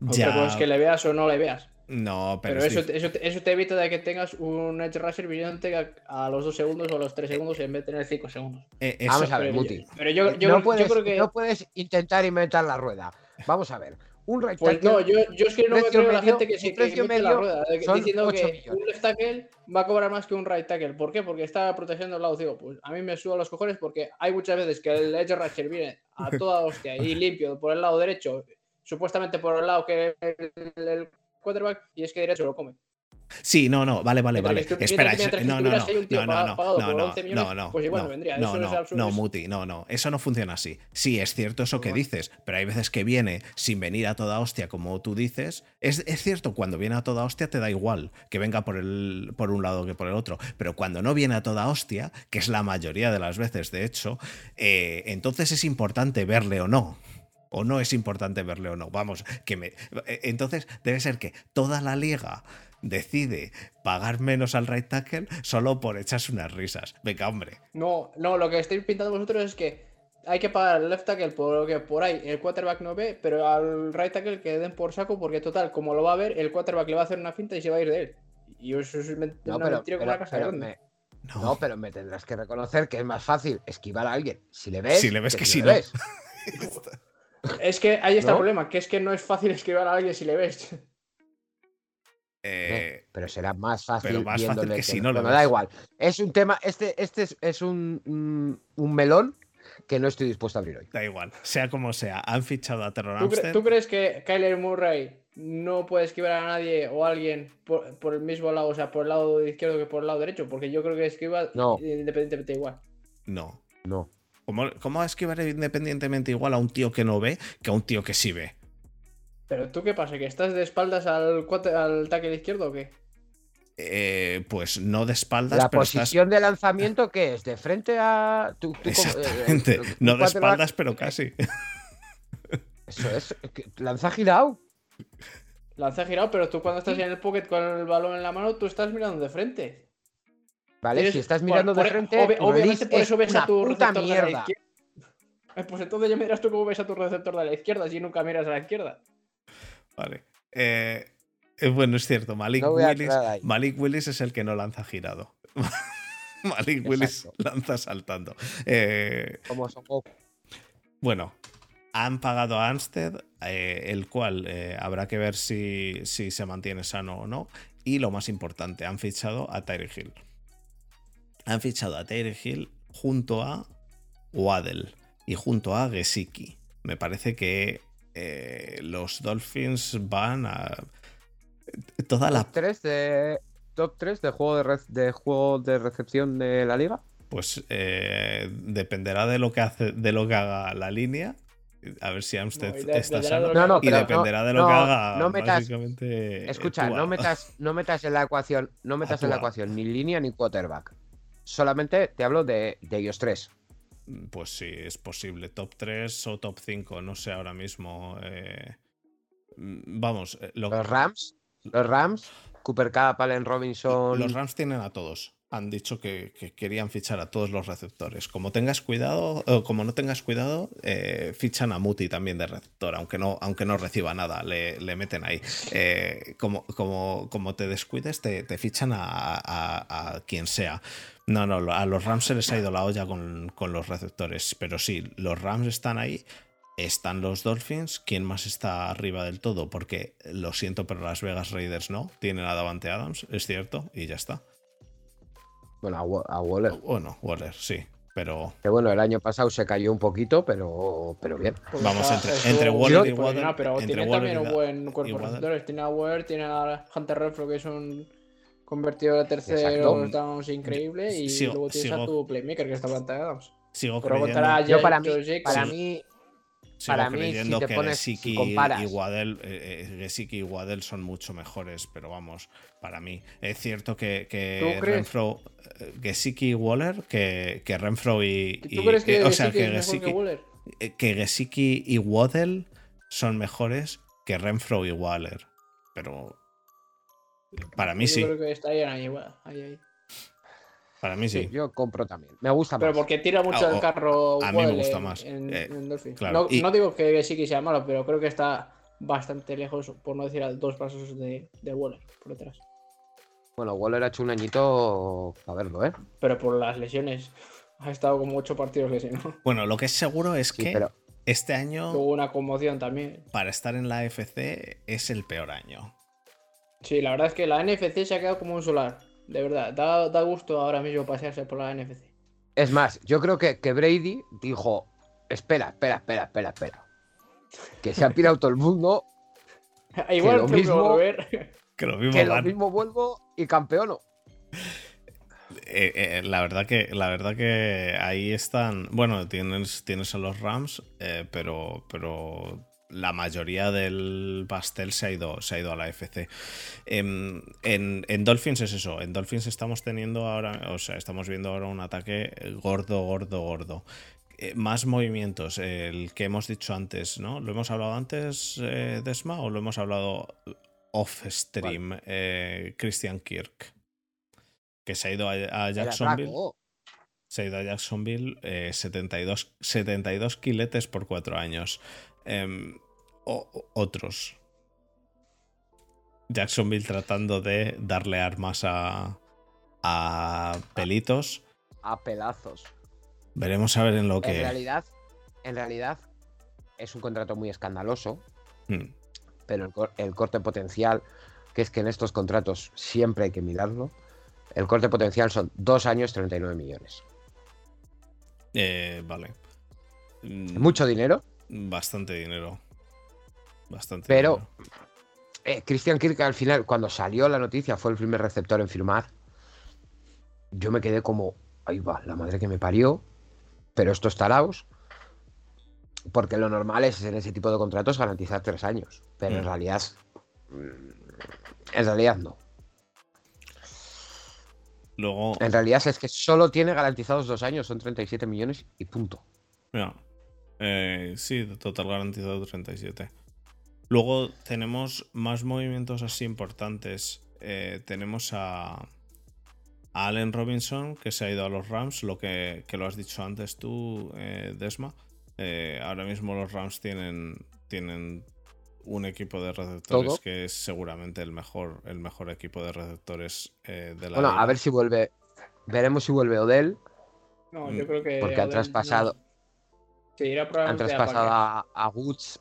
Otra cosa es que le veas o no le veas. no, pero, Pero, es eso, eso, te- eso te evita de que tengas un edge rusher brillante a, a los dos segundos o a los tres segundos en vez de tener cinco segundos. eh, eso- Vamos a ver, Pero, Muti. pero yo, yo, no, yo creo que. no puedes intentar inventar la rueda. Vamos a ver. Un right Pues tackle no, yo, yo es que no me creo la medio- gente que se precio que mete la medio rueda, diciendo 8 que millones. un left tackle va a cobrar más que un right tackle. ¿Por qué? Porque está protegiendo el lado ciego. Pues a mí me suda los cojones porque hay muchas veces que el edge rusher viene a toda hostia y limpio por el lado derecho, supuestamente por el lado que el, el quarterback, y es que derecho lo come. Sí, no, no, vale, vale, vale. Espera, no, no, no, no, no, no, no, por no, 11 millones, no, no, pues igual no, no vendría. no, no, no, Muti, no, no, eso no funciona así. Sí, es cierto eso que dices, pero hay veces que viene sin venir a toda hostia, como tú dices. Es, es cierto, cuando viene a toda hostia te da igual que venga por, el, por un lado que por el otro, pero cuando no viene a toda hostia, que es la mayoría de las veces, de hecho, eh, entonces es importante verle o no. O no es importante verle o no. Vamos, que me. eh, Entonces debe ser que toda la liga decide pagar menos al right tackle solo por echarse unas risas. Venga, hombre. No, no, lo que estáis pintando vosotros es que hay que pagar al left tackle por lo que por ahí el quarterback no ve, pero al right tackle que den por saco, porque total, como lo va a ver, el quarterback le va a hacer una finta y se va a ir de él. Y eso es No, una pero, mentira pero- una casa pero grande. me- No, no, pero me tendrás que reconocer que es más fácil esquivar a alguien si le ves. Si le ves que si si le no. ves. Es que ahí está ¿No? el problema, que es que no es fácil escribir a alguien si le ves. Eh, Pero será más fácil. Pero más fácil viéndole que si no Bueno, ves. da igual. Es un tema. Este, este es, es un, un, un melón que no estoy dispuesto a abrir hoy. da igual. Sea como sea, han fichado a Terror ¿Tú, cre- Amstead. tú crees que Kyler Murray no puede esquivar a nadie o a alguien por, por el mismo lado, o sea, por el lado izquierdo que por el lado derecho? Porque yo creo que esquiva No. independientemente igual. No. No. ¿Cómo, ¿Cómo va a esquivar independientemente igual a un tío que no ve que a un tío que sí ve? Pero tú qué pasa, que estás de espaldas al, cuate- al tackle izquierdo o qué? Eh, pues no de espaldas, La pero estás. posición de lanzamiento, ¿qué es? ¿De frente a.? tú- tú como- eh, eh, no de espaldas, pero casi. Eso es. Lanza girado. Lanza girado, pero tú cuando estás en el pocket con el balón en la mano, tú estás mirando de frente. ¿Vale? Si estás mirando por- de frente. obviamente por es eso ves a tu puta receptor de la izquierda. Pues entonces ya me dirás tú cómo ves a tu receptor de la izquierda si nunca miras a la izquierda. Vale. Eh, eh, bueno, es cierto. Malik No Willis. Malik Willis es el que no lanza girado. Malik Willis lanza saltando. Eh, Como son bueno, han pagado a Anstead, eh, el cual eh, habrá que ver si, si se mantiene sano o no. Y lo más importante, han fichado a Tyree Hill. Han fichado a Tyree Hill junto a Waddell y junto a Gesicki. Me parece que eh, los Dolphins van a. Toda la Top 3 de. Top 3 de juego de, re- de juego de recepción de la liga. Pues eh, dependerá de lo que hace, de lo que haga la línea. A ver si Amstead No, está sano. No, no, y dependerá de lo no, que haga. no metas- básicamente, Escucha, no metas, no metas en la ecuación, no metas en la ecuación ni línea ni quarterback. Solamente te hablo de, de ellos tres. Pues sí, es posible. Top 3 o top 5, no sé ahora mismo. eh, mm, Vamos, eh, lo- Los Rams, los Rams, Cooper Cup, Allen Robinson. los Rams tienen a todos. Han dicho que, que querían fichar a todos los receptores. Como tengas cuidado, o como no tengas cuidado, eh, fichan a Muti también de receptor, aunque no, aunque no reciba nada, le, le meten ahí. Eh, como, como, como te descuides, te, te fichan a, a- a quien sea. No, no, a los Rams se les ha ido la olla con, con los receptores, pero sí, los Rams están ahí. Están los Dolphins. ¿Quién más está arriba del todo? Porque lo siento, pero las Vegas Raiders no. Tienen a Davante Adams, es cierto, y ya está. Bueno, a, Wa- a Waller. Bueno, Waller, sí. Pero Que bueno, el año pasado se cayó un poquito, pero, pero bien. Porque Vamos, entre- entre Waller y Waddle- posicionado, Pero tiene Waller también un buen cuerpo de receptores. Tiene a Waller, tiene a Hunter Renfro, que es un convertido de tercero Exacto. downs increíble. Y Sigo- luego tienes a tu playmaker, que está Davante Adams. sigo Pero creyendo, Yo para mí, para mí, sigo para mí, si te que pones- si Gesicki comparas- y Waddell, eh, eh, Gesicki y Waddell son mucho mejores, pero vamos, para mí. Es cierto que, que. Renfro, eh, Gesicki y Waller, que, que Renfro y. ¿Tú y- crees que eh, o sea, que que Gesicki, Waller? eh, que Gesicki y Waddell son mejores que Renfro y Waller. Pero. Para mí Yo sí, creo que está ahí, ahí, ahí, para mí sí, sí. yo compro también. Me gusta Pero más. porque tira mucho Ah, el carro. a mí me gusta en- más, En, eh, en Dolphins. claro, No, y- no digo que sí que sea malo, pero creo que está bastante lejos, por no decir a dos pasos de, de Waller por detrás. Bueno, Waller ha hecho un añito a verlo, ¿eh? Pero por las lesiones. Ha estado como ocho partidos lesionado. Bueno, lo que es seguro es Sí, que pero este año, Tuvo una conmoción también. para estar en la AFC, es el peor año. Sí, la verdad es que la NFC se ha quedado como un solar. De verdad, da, da gusto ahora mismo pasearse por la NFC. es más, yo creo que, que Brady dijo: Espera, espera, espera, espera, espera. Que se ha pirado todo el mundo. Igual lo que mismo- volver. que lo mismo, que lo mismo vuelvo y campeono. Eh, eh, la verdad que la verdad que ahí están bueno tienes tienes a los Rams eh, pero pero la mayoría del pastel se ha ido se ha ido a la FC en, en, en Dolphins es eso en Dolphins estamos teniendo ahora o sea estamos viendo ahora un ataque gordo gordo gordo Eh, más movimientos el que hemos dicho antes no lo hemos hablado antes eh, Desma o lo hemos hablado off stream eh, Christian Kirk que se ha ido a, a Jacksonville. atraco. Se ha ido a Jacksonville eh, 72, 72 kiletes por cuatro años. Em, o- otros. Jacksonville tratando de darle armas a, a pelitos. A pedazos. Veremos a ver en lo En que. realidad, en realidad, es un contrato muy escandaloso, Hmm, pero el, el corte potencial, que es que en estos contratos siempre hay que mirarlo, el corte potencial son dos años 39 millones. eh, vale. Mucho dinero, Bastante dinero. Bastante Pero- dinero. Eh, Christian Kirk al final, cuando salió la noticia, fue el primer receptor en firmar. Yo me quedé como, ahí va, la madre que me parió, pero estos taraos. Porque lo normal es en ese tipo de contratos garantizar tres años. Pero en Mm. realidad, en realidad no. Luego. En realidad es que solo tiene garantizados dos años, son 37 millones y punto. Mira, eh, sí, total garantizado 37. Luego tenemos más movimientos así importantes. Eh, tenemos a, a Allen Robinson, que se ha ido a los Rams, lo que, que lo has dicho antes tú, eh, Desma. Eh, ahora mismo los Rams tienen, tienen un equipo de receptores Todo. que es seguramente el mejor, el mejor equipo de receptores eh, de la Bueno, liga. a ver si vuelve. Veremos si vuelve Odell. No, yo creo que. Porque han Odell traspasado- no. Han traspasado a, a Woods.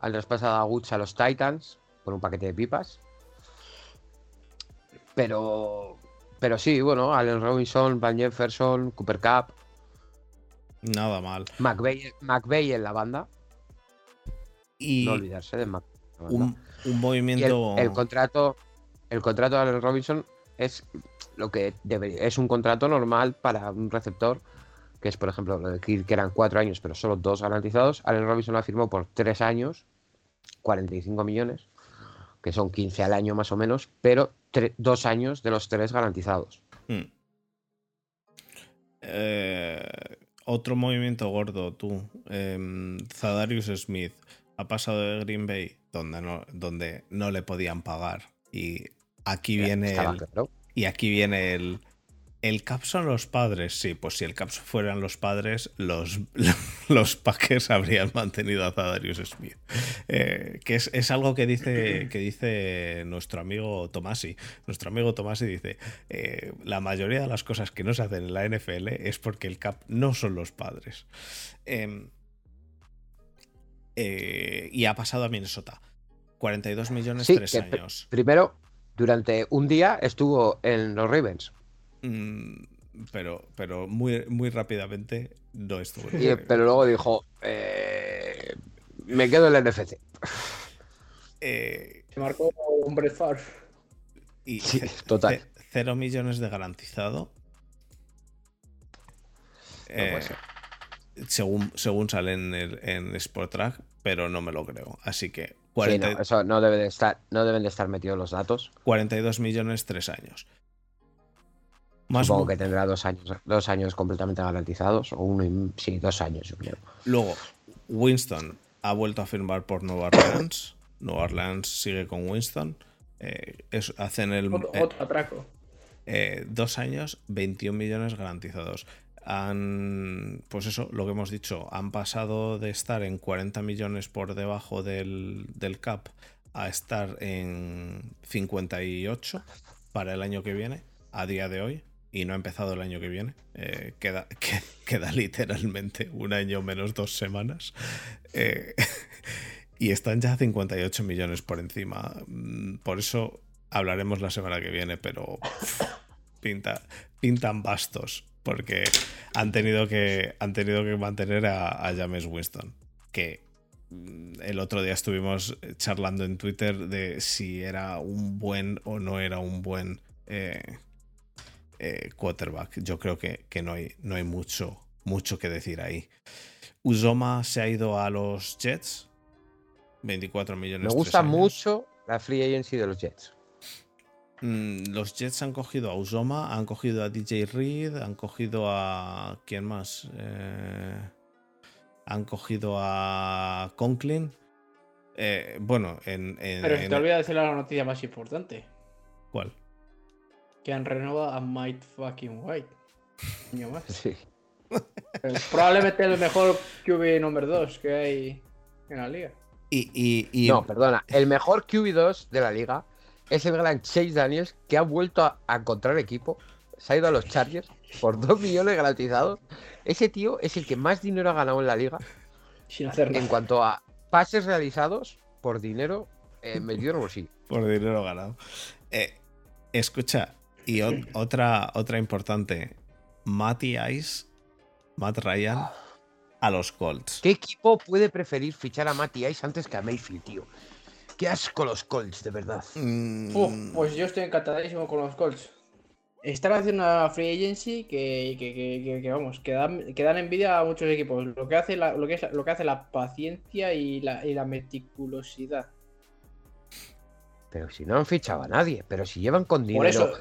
Han traspasado a Woods a los Titans por un paquete de pipas. Pero. Pero sí, bueno, Allen Robinson, Van Jefferson, Cooper Cup, Nada mal. McVeigh, McVeigh en la banda. Y No olvidarse de Mc- la banda. un, un Y el, movimiento. el contrato. El contrato de Allen Robinson es lo que debería. Es un contrato normal para un receptor. Que es, por ejemplo, lo de Kirk, que eran cuatro años, pero solo dos garantizados. Allen Robinson la firmó por tres años, 45 millones, que son 15 al año más o menos, pero dos años de los tres garantizados. Hmm. Eh, otro movimiento gordo, tú. Em, Zadarius Smith ha pasado de Green Bay, donde no, donde no le podían pagar. Y aquí viene Estaba el, claro. y aquí viene el. El cap son los padres, sí, pues si el cap fueran los padres, los, los Packers habrían mantenido a Zadarius Smith. Eh, que es, es algo que dice, que dice nuestro amigo Tomasi. Nuestro amigo Tomasi dice: eh, La mayoría de las cosas que no se hacen en la NFL es porque el cap no son los padres. Em, eh, y ha pasado a Minnesota. 42 millones, Sí, 3 que pe- años. Primero, durante un día estuvo en los Ravens. Mm, pero, pero muy, muy rápidamente no estuvo. y- pero luego dijo: eh, Me quedo en el NFC. Eh, Se marcó un Brett Favre. y Sí, total. ce- cero millones de garantizado. Eh, según, según sale en, el, en Sportrack, pero no me lo creo. Así que Sí, 40 no, eso no debe de estar, no deben de estar metidos los datos. 42 millones, 3 años. Más Supongo que tendrá dos años, dos años completamente garantizados, o uno y sí, dos años, yo creo. Luego, Winston ha vuelto a firmar por Nueva Orleans. Nueva Orleans sigue con Winston. Eh, es- hacen el, Otro, eh, otro atraco. eh, dos años, 21 millones garantizados. Han, pues eso, lo que hemos dicho, han pasado de estar en 40 millones por debajo del, del cap a estar en 58 para el año que viene, a día de hoy, y no ha empezado el año que viene. Eh, queda, que- queda literalmente un año menos dos semanas. Eh, y están ya 58 millones por encima. Mm, Por eso hablaremos la semana que viene, pero pinta, pintan bastos porque han tenido que, han tenido que mantener a, a James Winston, que mm, el otro día estuvimos charlando en Twitter de si era un buen o no era un buen eh, eh, quarterback. Yo creo que, que, no, hay, no hay mucho, mucho que decir ahí. Uzoma se ha ido a los Jets. 24 millones. Me gusta mucho la free agency de los Jets. Mm, los Jets han cogido a Uzoma, han cogido a DJ Reed, han cogido a. ¿Quién más? Eh, han cogido a Conklin. Eh, bueno, en, Pero se te olvida decir la noticia más importante. ¿Cuál? Que han renovado a Mike fucking White. más. Sí. Probablemente el mejor QB número 2 que hay en la liga. Y, No, perdona. El mejor QB2 de la liga es el gran Chase Daniels que ha vuelto a, encontrar equipo. Se ha ido a los Chargers por 2 millones garantizados. Ese tío es el que más dinero ha ganado en la liga. Sin hacer En cuanto a pases realizados por dinero eh, metido en bolsillo. Por dinero ganado. Eh, escucha, y otra, otra importante. Matty Ice, Matt Ryan, a los Colts. ¿Qué equipo puede preferir fichar a Matty Ice antes que a Mayfield, tío? Qué asco los Colts, de verdad. Mm. pues yo estoy encantadísimo con los Colts. Están haciendo una free agency que, que, vamos, que dan, que dan, envidia a muchos equipos. Lo que hace la, lo que lo que hace la paciencia y la, y la meticulosidad. Pero si no han fichado a nadie, pero si llevan con dinero. Por eso,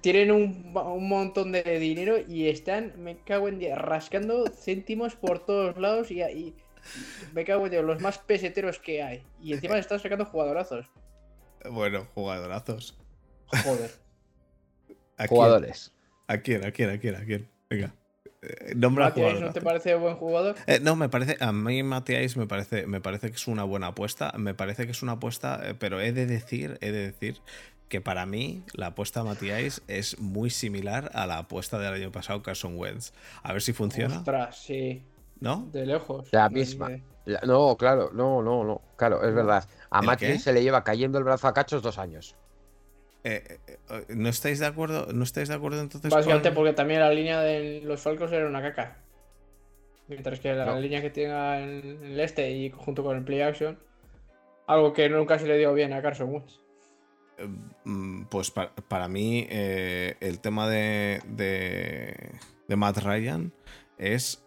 tienen un, montón de dinero y están, me cago en día, rascando céntimos por todos lados y, y me cago en Dios, los más peseteros que hay. Y encima están sacando jugadorazos. Bueno, jugadorazos. Joder. Jugadores. ¿A quién? ¿A quién? ¿A quién? ¿A quién? Venga. Eh, nombra ¿No te parece buen jugador? Eh, no, me parece. A mí Matías me parece, me parece que es una buena apuesta. Me parece que es una apuesta, eh, pero he de decir, he de decir que para mí la apuesta de Matías es muy similar a la apuesta del año pasado Carson Wentz. A ver si funciona. Ostras, sí. ¿No? De lejos. La misma. no, claro, no, no, no. Claro, es verdad. A Matías se le lleva cayendo el brazo a cachos dos años. Eh, eh, ¿No estáis de acuerdo? ¿No estáis de acuerdo entonces? Básicamente porque también la línea de los Falcos era una caca. Mientras que la línea que tenga en el este y junto con el play action, algo que nunca se le dio bien a Carson Wentz. Mm, pues para, mí eh, el tema de, de, Matt Ryan es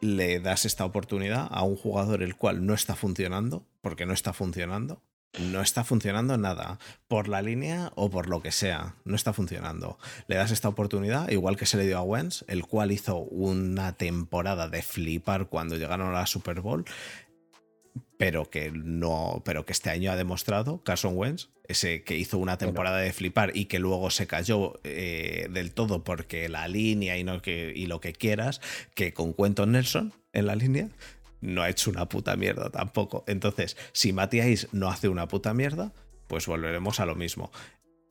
le das esta oportunidad a un jugador el cual no está funcionando, porque no está funcionando, no está funcionando nada, por la línea o por lo que sea, no está funcionando. Le das esta oportunidad, igual que se le dio a Wentz, el cual hizo una temporada de flipar cuando llegaron a la Super Bowl, pero que no, pero que este año ha demostrado Carson Wentz, ese que hizo una temporada de flipar y que luego se cayó eh, del todo porque la línea y, no que, y lo que quieras, que con Cuento Nelson en la línea no ha hecho una puta mierda tampoco. Entonces, si Matías no hace una puta mierda, pues volveremos a lo mismo.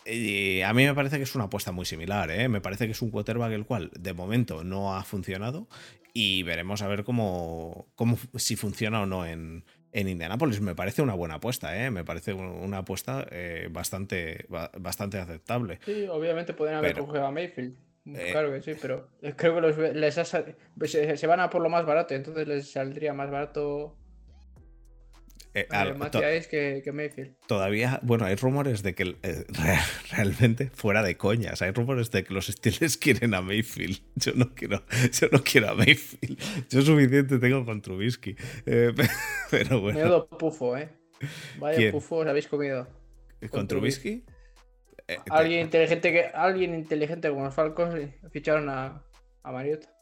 Y a mí me parece que es una apuesta muy similar, ¿eh? me parece que es un quarterback el cual de momento no ha funcionado y veremos a ver cómo, cómo si funciona o no en, en Indianapolis. Me parece una buena apuesta, ¿eh? me parece una apuesta eh, bastante, bastante aceptable. Sí, obviamente pueden haber cogido a Mayfield. Eh, claro que sí, pero creo que los, les pues, se, van a por lo más barato, entonces les saldría más barato eh, que, que, Mayfield. Todavía, bueno, hay rumores de que eh, realmente fuera de coñas, hay rumores de que los Steelers quieren a Mayfield. Yo no quiero, yo no quiero a Mayfield. Yo suficiente tengo con Trubisky. Eh, pero bueno. Menudo pufo, eh. Vaya pufo os habéis comido. ¿Con, Trubisky? alguien inteligente que alguien inteligente como los Falcons ficharon a, a Mariota.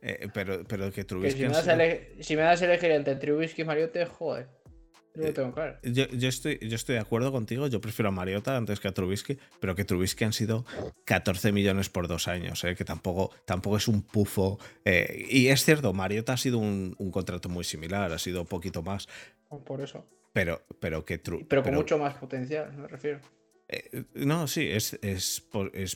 Eh, pero, pero que Trubisky. si, me das a elegir entre Trubisky y Mariote, joder. Eh, yo, yo, estoy, yo estoy de acuerdo contigo, yo prefiero a Mariota antes que a Trubisky, pero que Trubisky han sido 14 millones por dos años, eh, que tampoco, tampoco es un pufo. y es cierto, Mariota ha sido un, contrato muy similar, ha sido un poquito más. Por eso. Pero, pero que Pero con mucho más potencial, me refiero. Eh, no, sí, es, es,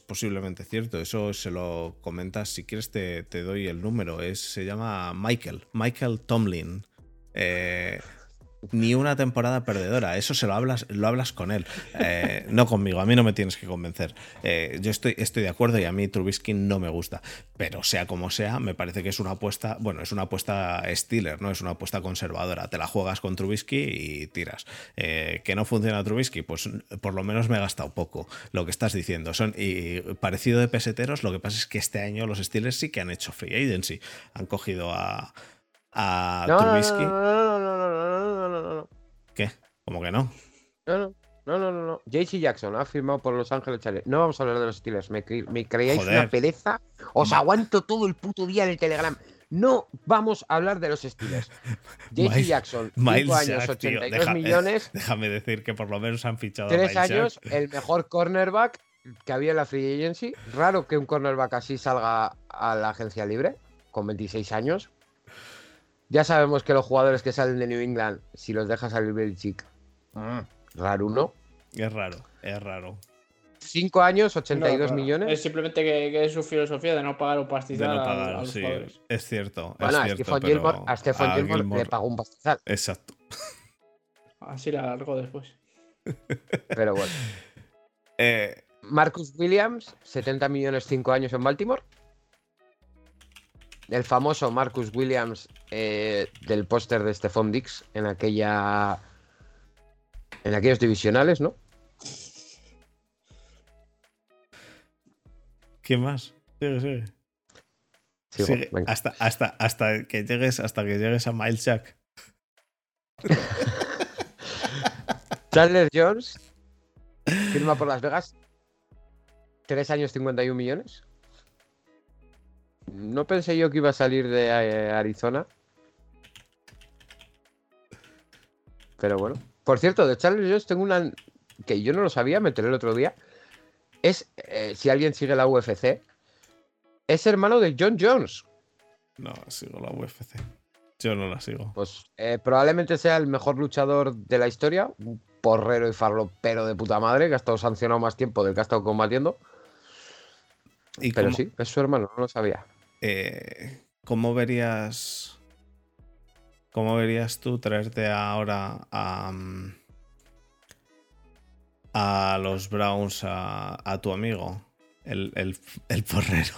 posiblemente cierto. Eso se lo comentas. Si quieres, te, doy el número. Es, se llama Michael, Michael Tomlin. Eh, ni una temporada perdedora. Eso se lo hablas, lo hablas con él, eh, no conmigo. A mí no me tienes que convencer. Eh, yo estoy, estoy de acuerdo y a mí Trubisky no me gusta. Pero sea como sea, me parece que es una apuesta, bueno, es una apuesta Steeler, ¿no? Es una apuesta conservadora. Te la juegas con Trubisky y tiras. Eh, que no funciona Trubisky, pues por lo menos me he gastado poco. Lo que estás diciendo. Son, y parecido de peseteros, lo que pasa es que este año los Steelers sí que han hecho free agency. Han cogido a a Trubisky. No, no, no, no, no, no, no, no. ¿Qué? ¿Cómo que no? No, no. No, no, no, no. JC Jackson ha firmado por Los Ángeles Chargers. No vamos a hablar de los Steelers. Me, me creíais una pereza. Os aguanto todo el puto día en el Telegram. No vamos a hablar de los Steelers. JC Jackson, 5 años, 82 millones. Déjame decir que por lo menos han fichado 3 años, el mejor cornerback que había en la Free Agency. Raro que un cornerback así salga a la agencia libre, con 26 años. Ya sabemos que los jugadores que salen de New England, si los dejas salir Belichick, mm. raro uno. Es raro, es raro. Cinco años, 82 millones. Es simplemente que, es su filosofía de no pagar un pastizal a, los jugadores. Es cierto. Bueno, es a Stephen Gilmore, a Stephen Gilmore, le pagó un pastizal. Exacto. Así la alargó después. Pero bueno. Eh, Marcus Williams, 70 millones, 5 años en Baltimore el famoso Marcus Williams eh, del póster de Stephon Dix en aquella. En aquellos divisionales, ¿no? ¿Quién más? Sigue, sigue. hasta, hasta, hasta, que llegues, hasta que llegues a Miles Jack. Chandler Jones firma por Las Vegas. Tres años 51 millones. No pensé yo que iba a salir de eh, Arizona. Pero bueno. Por cierto, de Charles Jones tengo una que yo no lo sabía, me enteré el otro día. Es, eh, si alguien sigue la UFC, es hermano de John Jones. No, sigo la UFC. Yo no la sigo. Pues eh, probablemente sea el mejor luchador de la historia. Un porrero y farlopero de puta madre que ha estado sancionado más tiempo del que ha estado combatiendo. Pero sí, es su hermano, no lo sabía. Eh, ¿Cómo verías. ¿Cómo verías tú traerte ahora a. Mm, a los Browns a, tu amigo, el, porrero?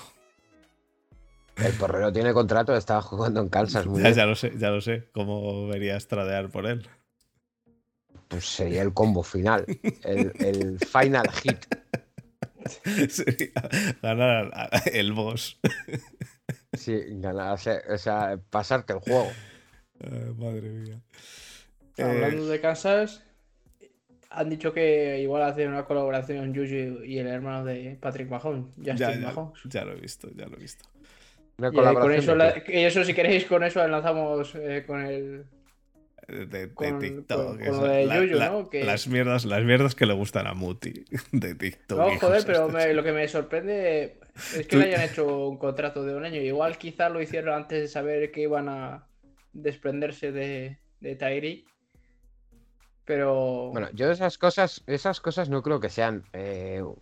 El porrero tiene contrato, estaba jugando en Kansas. ya, ya, lo sé, ya lo sé. ¿Cómo verías tradear por él? Pues sería el combo final, el, el final hit. ganar el boss. Sí, ganar, o sea, pasarte el juego. madre mía. Hablando eh, de Kansas, han dicho que igual hace una colaboración Juju y el hermano de Patrick Mahomes, ya, ya, ya, lo he visto, ya lo he visto. Una colaboración. Y eso, si queréis, con eso enlazamos eh, con el de, TikTok. Las, mierdas, las mierdas que le gustan a Muti de TikTok. No, joder, pero lo que me sorprende es que le hayan hecho un contrato de un año. Igual quizás lo hicieron antes de saber que iban a desprenderse de, de Tyreek. Pero. Bueno, yo esas cosas, esas cosas no creo que sean. Eh, o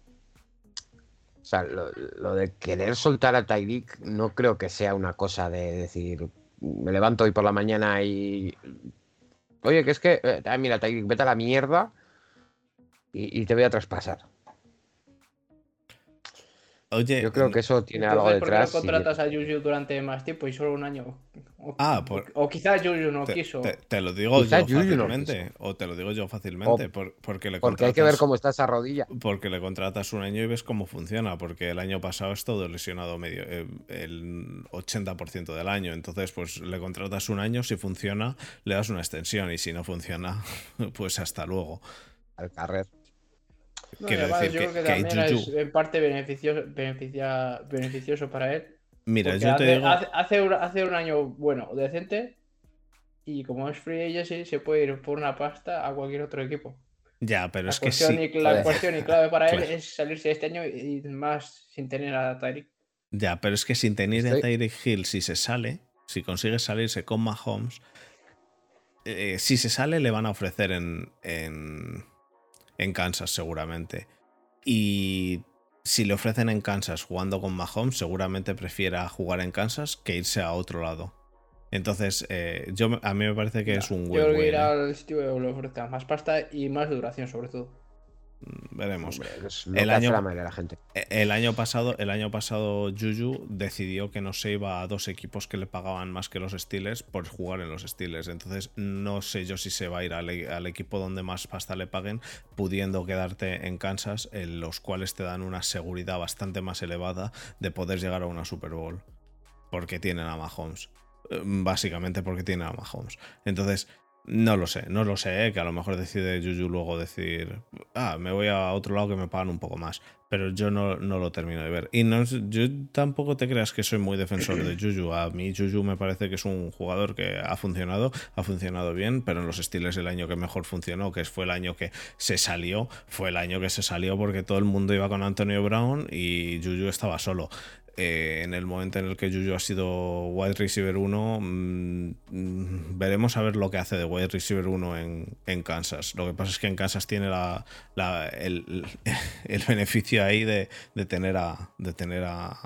sea, lo, de querer soltar a Tyreek no creo que sea una cosa de decir. Me levanto hoy por la mañana y Oye, que es que, eh, ah, mira, vete a la mierda y, te voy a traspasar. Oye, yo creo que eso tiene algo detrás. ¿Por qué no contratas a Juju durante más tiempo y solo un año? O, ah, o quizás Juju no quiso. Te, lo digo yo fácilmente. o te lo digo yo fácilmente. porque, le porque hay que ver cómo está esa rodilla. Porque le contratas un año y ves cómo funciona. Porque el año pasado es todo lesionado medio, eh, el 80% del año. Entonces, pues le contratas un año, si funciona, le das una extensión. Y si no funciona, pues hasta luego. Al carrer. Quiero decir yo creo que, también es en parte beneficioso, beneficioso para él. Mira, yo te hace, digo... hace, un, hace, un, año bueno, decente, y como es free agency, se puede ir por una pasta a cualquier otro equipo. Ya, pero es que sí. la cuestión y clave para él es salirse este año y más sin tener a Tyreek. Ya, pero es que sin tener a Tyreek Hill, si se sale, si consigue salirse con Mahomes, eh, si se sale le van a ofrecer en, en, en Kansas seguramente. Y si le ofrecen en Kansas jugando con Mahomes, seguramente prefiera jugar en Kansas que irse a otro lado. Entonces, eh, yo, a mí me parece que es un Yo buen creo que irá ¿eh? al sitio que le ofrezca más pasta y más duración, sobre todo. Veremos. Hombre, es lo El año- la mayoría de la gente. El año pasado, el año pasado Juju decidió que no se iba a dos equipos que le pagaban más que los Steelers por jugar en los Steelers. Entonces no sé yo si se va a ir al, al equipo donde más pasta le paguen, pudiendo quedarte en Kansas, en los cuales te dan una seguridad bastante más elevada de poder llegar a una Super Bowl. Porque tienen a Mahomes. Eh, Básicamente porque tienen a Mahomes. Entonces, no lo sé, no lo sé, ¿eh? que a lo mejor decide Juju luego decir, ah, me voy a otro lado que me pagan un poco más. Pero yo no, no lo termino de ver. Y no, yo tampoco te creas que soy muy defensor de Juju. A mí Juju me parece que es un jugador que ha funcionado, ha funcionado bien, pero en los estilos el año que mejor funcionó, que fue el año que se salió, fue el año que se salió porque todo el mundo iba con Antonio Brown y Juju estaba solo. Eh, en el momento en el que Juju ha sido wide receiver 1, mm, veremos a ver lo que hace de wide receiver 1 en, en Kansas. Lo que pasa es que en Kansas tiene la, la- el, el beneficio ahí de, de tener a. De tener a.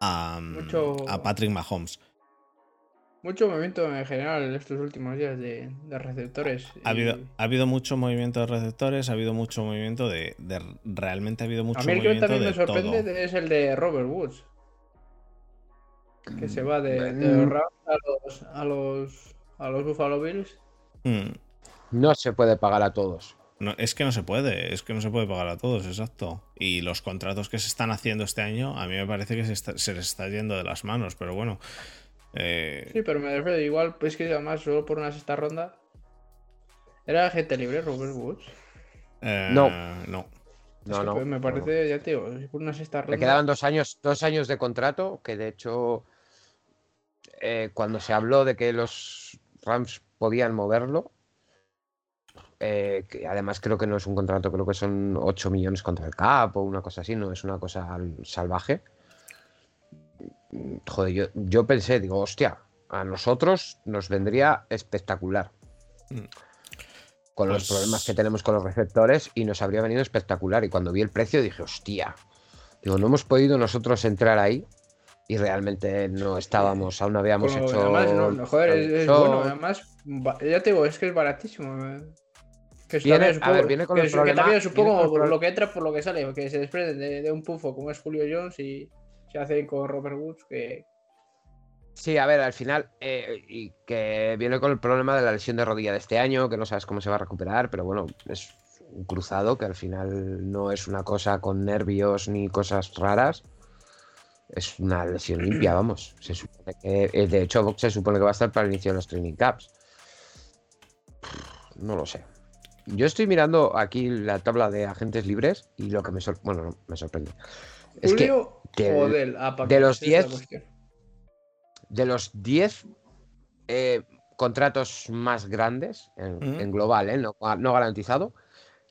A, Mucho- a Patrick Mahomes. Mucho movimiento en general en estos últimos días de, de receptores. Ha habido, y- ha habido mucho movimiento de receptores, ha habido mucho movimiento de. de- realmente ha habido mucho A mí el que movimiento también me de sorprende todo. es el de Robert Woods. Que se va de, de Mm. los Rams a los, a los, a los Buffalo Bills. Mm. No se puede pagar a todos. No, es que no se puede, es que no se puede pagar a todos, exacto. Y los contratos que se están haciendo este año, a mí me parece que se, está- se les está yendo de las manos, pero bueno. Eh, Sí, pero me refiero igual, pues que además solo por una sexta ronda. ¿Era gente libre Robert Woods? eh, No. No. No, no. pues, me no, parece, ya te digo, por una sexta ronda. Le quedaban dos años, dos años de contrato, que de hecho, eh, cuando se habló de que los Rams podían moverlo, eh, que además creo que no es un contrato, creo que son 8 millones contra el cap o una cosa así, no es una cosa al- salvaje. Joder, yo, yo pensé, digo, hostia, a nosotros nos vendría espectacular. Mm. Con los Pues- problemas que tenemos con los receptores y nos habría venido espectacular. Y cuando vi el precio dije, hostia, digo, no hemos podido nosotros entrar ahí y realmente no estábamos, aún no habíamos hecho. además, no, no, joder, es, es bueno. Además, ya te digo, es que es baratísimo. eh. Que Viene- también a ver, viene con que el que también el pro- lo que entra por lo que sale, que se desprenden de, de un pufo como es Julio Jones y se hace con Robert Woods, que Sí, a ver, al final, eh, y que viene con el problema de la lesión de rodilla de este año, que no sabes cómo se va a recuperar, pero bueno, es un cruzado que al final no es una cosa con nervios ni cosas raras. Es una lesión limpia, vamos. Se supone que, eh, de hecho, se supone que va a estar para el inicio de los training camps. No lo sé. Yo estoy mirando aquí la tabla de agentes libres y lo que me sorprende, bueno, no, me sorprende. Es que Julio del- o del APA, de los esa es la 10, cuestión. de los 10 eh, contratos más grandes en, en global, ¿eh? no, no garantizado,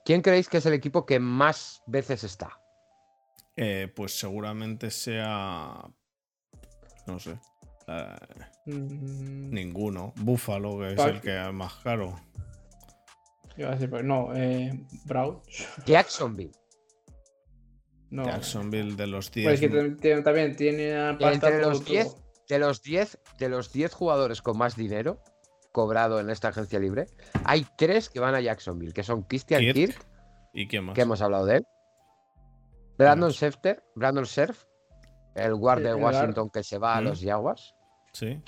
¿quién creéis que es el equipo que más veces está? Eh, pues seguramente sea. No sé. eh, Mm, ninguno. Búfalo, que es el que es más caro. iba a decir, pero no, eh, Brown. Jacksonville. No. Jacksonville de los 10. Pues es que también tiene pasta entre todo- los todo. 10, de los 10, de los 10 jugadores con más dinero cobrado en esta agencia libre, hay tres que van a Jacksonville, que son Christian Kirk. Kirk, ¿Y quién más? que hemos hablado de él, Brandon más? Schefter, Brandon Surf, el guard de. Washington que se va a Mm. los Jaguars, Sí.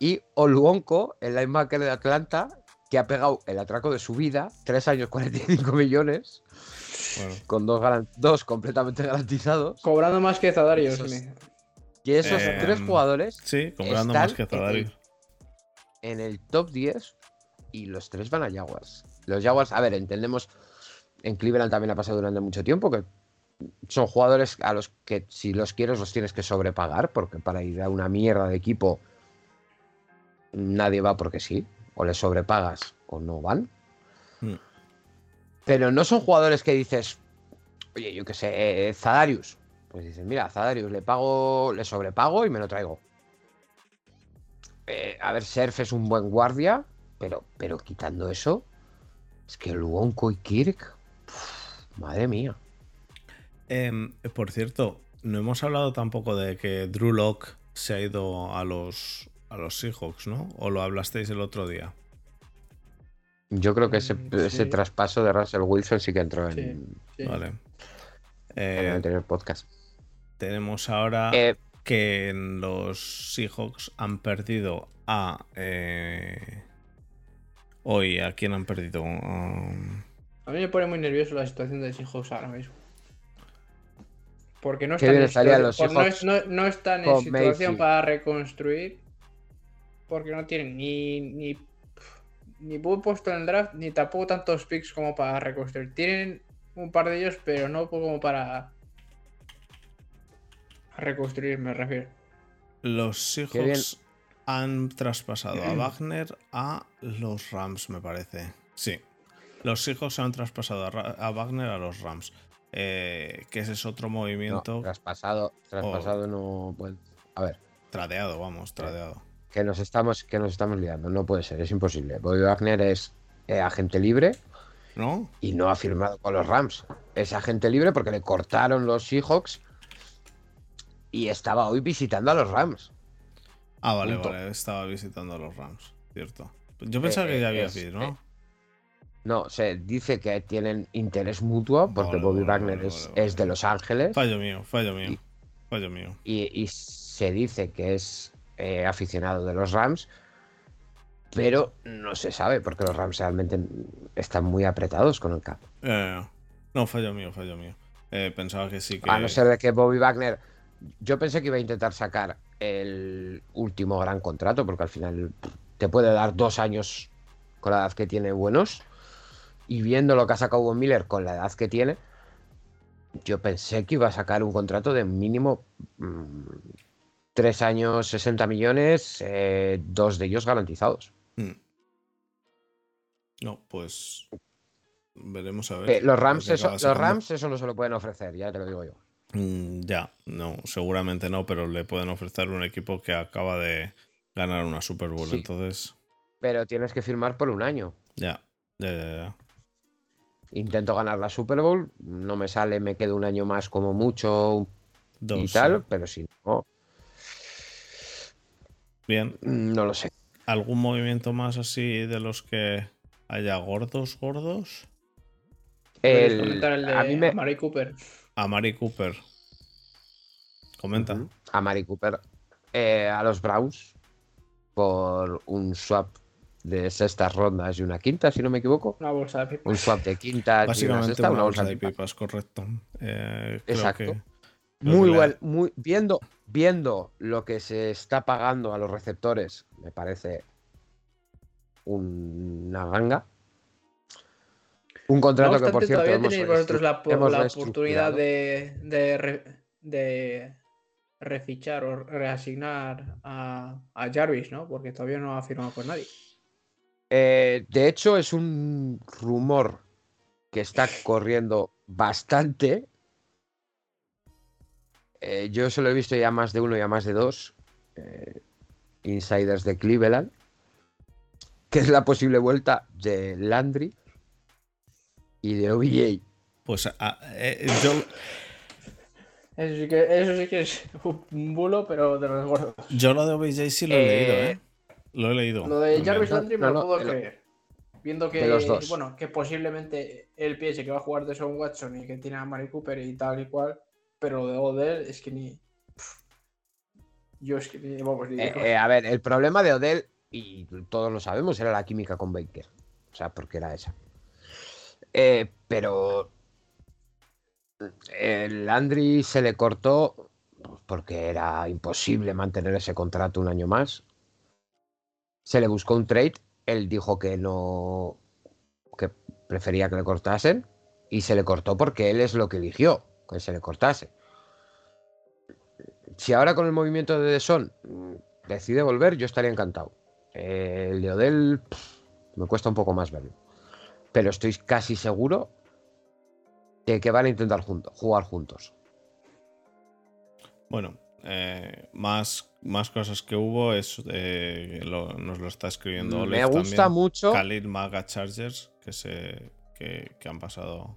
y Oluonko, el linebacker de Atlanta, que ha pegado el atraco de su vida, 3 años 45 millones, Bueno. con dos, dos completamente garantizados. Cobrando más que Zadarius. Esos- Y esos Em, tres jugadores Sí, cobrando Están más que en Zadarius. en el top 10 y los tres van a Jaguars. Los Jaguars, a ver, entendemos, en Cleveland también ha pasado durante mucho tiempo que son jugadores a los que si los quieres los tienes que sobrepagar, porque para ir a una mierda de equipo nadie va porque sí, o les sobrepagas o no van. Mm. Pero no son jugadores que dices, oye, yo qué sé, eh, Zadarius. Pues dices, mira, Zadarius le pago, le sobrepago y me lo traigo. Eh, a ver, Surf es un buen guardia, pero, pero quitando eso, es que Luonko y Kirk, madre mía. Em, por cierto, no hemos hablado tampoco de que Drew Lock se ha ido a los, a los Seahawks, ¿no? ¿O lo hablasteis el otro día? Yo creo que ese, Mm, ese traspaso de Russell Wilson sí que entró en, Sí. Vale. en el Eh, anterior podcast. tenemos ahora Eh, que los Seahawks han perdido a. eh, Hoy, ¿a quién han perdido? Um, A mí me pone muy nervioso la situación de Seahawks ahora mismo. Porque no están, en, los no, están en situación para reconstruir. Porque no tienen ni, ni, ni buen puesto en el draft, ni tampoco tantos picks como para reconstruir. Tienen un par de ellos, pero no como para reconstruir, me refiero. los. Seahawks han traspasado a Wagner a los Rams, me parece. Sí. Los Seahawks han traspasado a, Wagner a los Rams. Eh, que ese es otro no, movimiento traspasado, traspasado no puede. A ver, tradeado, vamos, tradeado. Que nos estamos, que nos estamos liando. No puede ser, es imposible. Bobby Wagner es eh, agente libre ¿No? y no ha firmado con los Rams. Es agente libre porque le cortaron los Seahawks y estaba hoy visitando a los Rams. Ah, vale, Punto. vale. Estaba visitando a los Rams, cierto. Yo pensaba Eh, que ya había firmado, eh, ¿no? No, se dice que tienen interés mutuo porque Vale, Bobby vale, Wagner vale, es, es de Los Ángeles Fallo mío, fallo mío. y- Fallo mío. y, y se dice que es eh, aficionado de los Rams, pero no se sabe porque los Rams realmente están muy apretados con el cap. Eh, no, fallo mío, fallo mío. Eh, pensaba que sí que. A no ser de que Bobby Wagner. Yo pensé que iba a intentar sacar el último gran contrato, porque al final te puede dar dos años con la edad que tiene buenos. Y viendo lo que ha sacado Von Miller con la edad que tiene, yo pensé que iba a sacar un contrato de mínimo mm, tres años, 60 millones, eh, dos de ellos garantizados. Mm. No, pues. Veremos a ver. Eh, los lo Rams, eso, los. Rams eso no se lo pueden ofrecer, ya te lo digo yo. Mm, ya, no, seguramente no, pero le pueden ofrecer un equipo que acaba de ganar una Super Bowl. Sí. Entonces, Pero tienes que firmar por un año. ya, ya, ya, ya. Intento ganar la Super Bowl, no me sale, me quedo un año más como mucho Dos, y tal, sí. pero si no, Bien, no lo sé. ¿algún movimiento más así de los que haya gordos, gordos? ¿Puedes El- comentar el de a mí me, Amari Cooper? A Mari Cooper. Comenta. A Mari Cooper, eh, a los Browns, por un swap de sextas rondas y una quinta, si no me equivoco. Una bolsa de pipa. Un swap de quintas y una Básicamente sexta, una, una bolsa de pipa. pipas, correcto. Eh, creo Exacto. que- creo Muy que muy, viendo, viendo lo que se está pagando a los receptores, me parece una ganga. Un No contrato que, por cierto, todavía tenéis vosotros la, la oportunidad de, de, re- de refichar o reasignar a, a Jarvis, ¿no? Porque todavía no ha firmado con nadie. Eh, de hecho, es un rumor que está corriendo bastante. Eh, yo se lo he visto ya más de uno y a más de dos eh, insiders de Cleveland, que es la posible vuelta de Landry y de OBJ. Pues ah, eh, yo, Eso sí que, eso sí que es un bulo, pero de los gordos. yo lo de OBJ sí lo he Eh, leído, ¿eh? Lo he leído. Lo de. Jarvis Landry me No, lo no, puedo de lo- creer. Viendo que, de los dos. bueno, que posiblemente él piense que va a jugar de Son Watson y que tiene a Mari Cooper y tal y cual, pero lo de Odell es que ni. Yo es que ni. Vamos, ni Eh, eh, a ver, el problema de Odell, y todos lo sabemos, era la química con Baker. O sea, porque era esa. Eh, pero el Landry se le cortó porque era imposible mantener ese contrato un año más. Se le buscó un trade, él dijo que no, que prefería que le cortasen y se le cortó porque él es lo que eligió, que se le cortase. Si ahora con el movimiento de Deson decide volver, yo estaría encantado. Eh, el de Odell pff, me cuesta un poco más verlo. Pero estoy casi seguro de que van a intentar junto- jugar juntos. Bueno, eh, más, más cosas que hubo es eh, lo- nos lo está escribiendo Me Olive gusta también. mucho. Khalil Maga Chargers que se que, que han pasado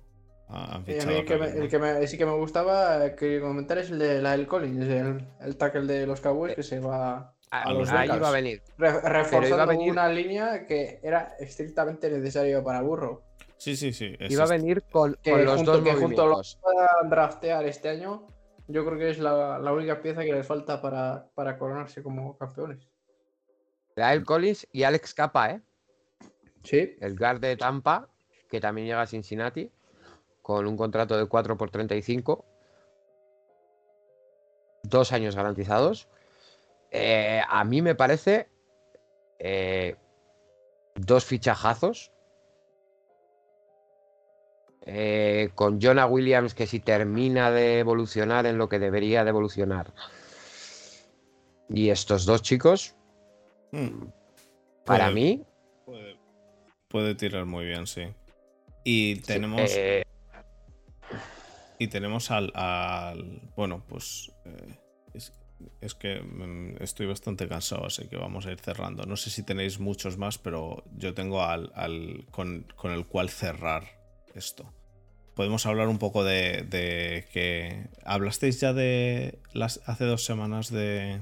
han Y a fichado mí a el que, me, el que me- sí que me gustaba eh, que comentar es el de Lyle Collins, el, el tackle de los Cowboys que se va A, a los ahí Bengals. iba a venir. re- reforzando venir- una línea que era estrictamente necesario para Burro. Sí, sí, sí. es Iba a venir con, Que con los junto, dos que junto lo movimientos. puedan draftear este año, yo creo que es la, la única pieza que les falta para, para coronarse como campeones. Lyle Collins y Alex Capa, ¿eh? Sí, el guard de Tampa, que también llega a Cincinnati, con un contrato de 4 por 35. Dos años garantizados. Eh, a mí me parece eh, dos fichajazos. Eh, con Jonah Williams, que si termina de evolucionar en lo que debería de evolucionar. Y estos dos chicos, Mm, para Puede- mí, Puede, puede tirar muy bien, sí. Y tenemos, eh, y tenemos al, al- Bueno, pues. eh, es, es que mm, estoy bastante cansado, así que vamos a ir cerrando. No sé si tenéis muchos más, pero yo tengo al, al- con, con el cual cerrar esto. Podemos hablar un poco de, de que. ¿Hablasteis ya de las hace dos semanas de.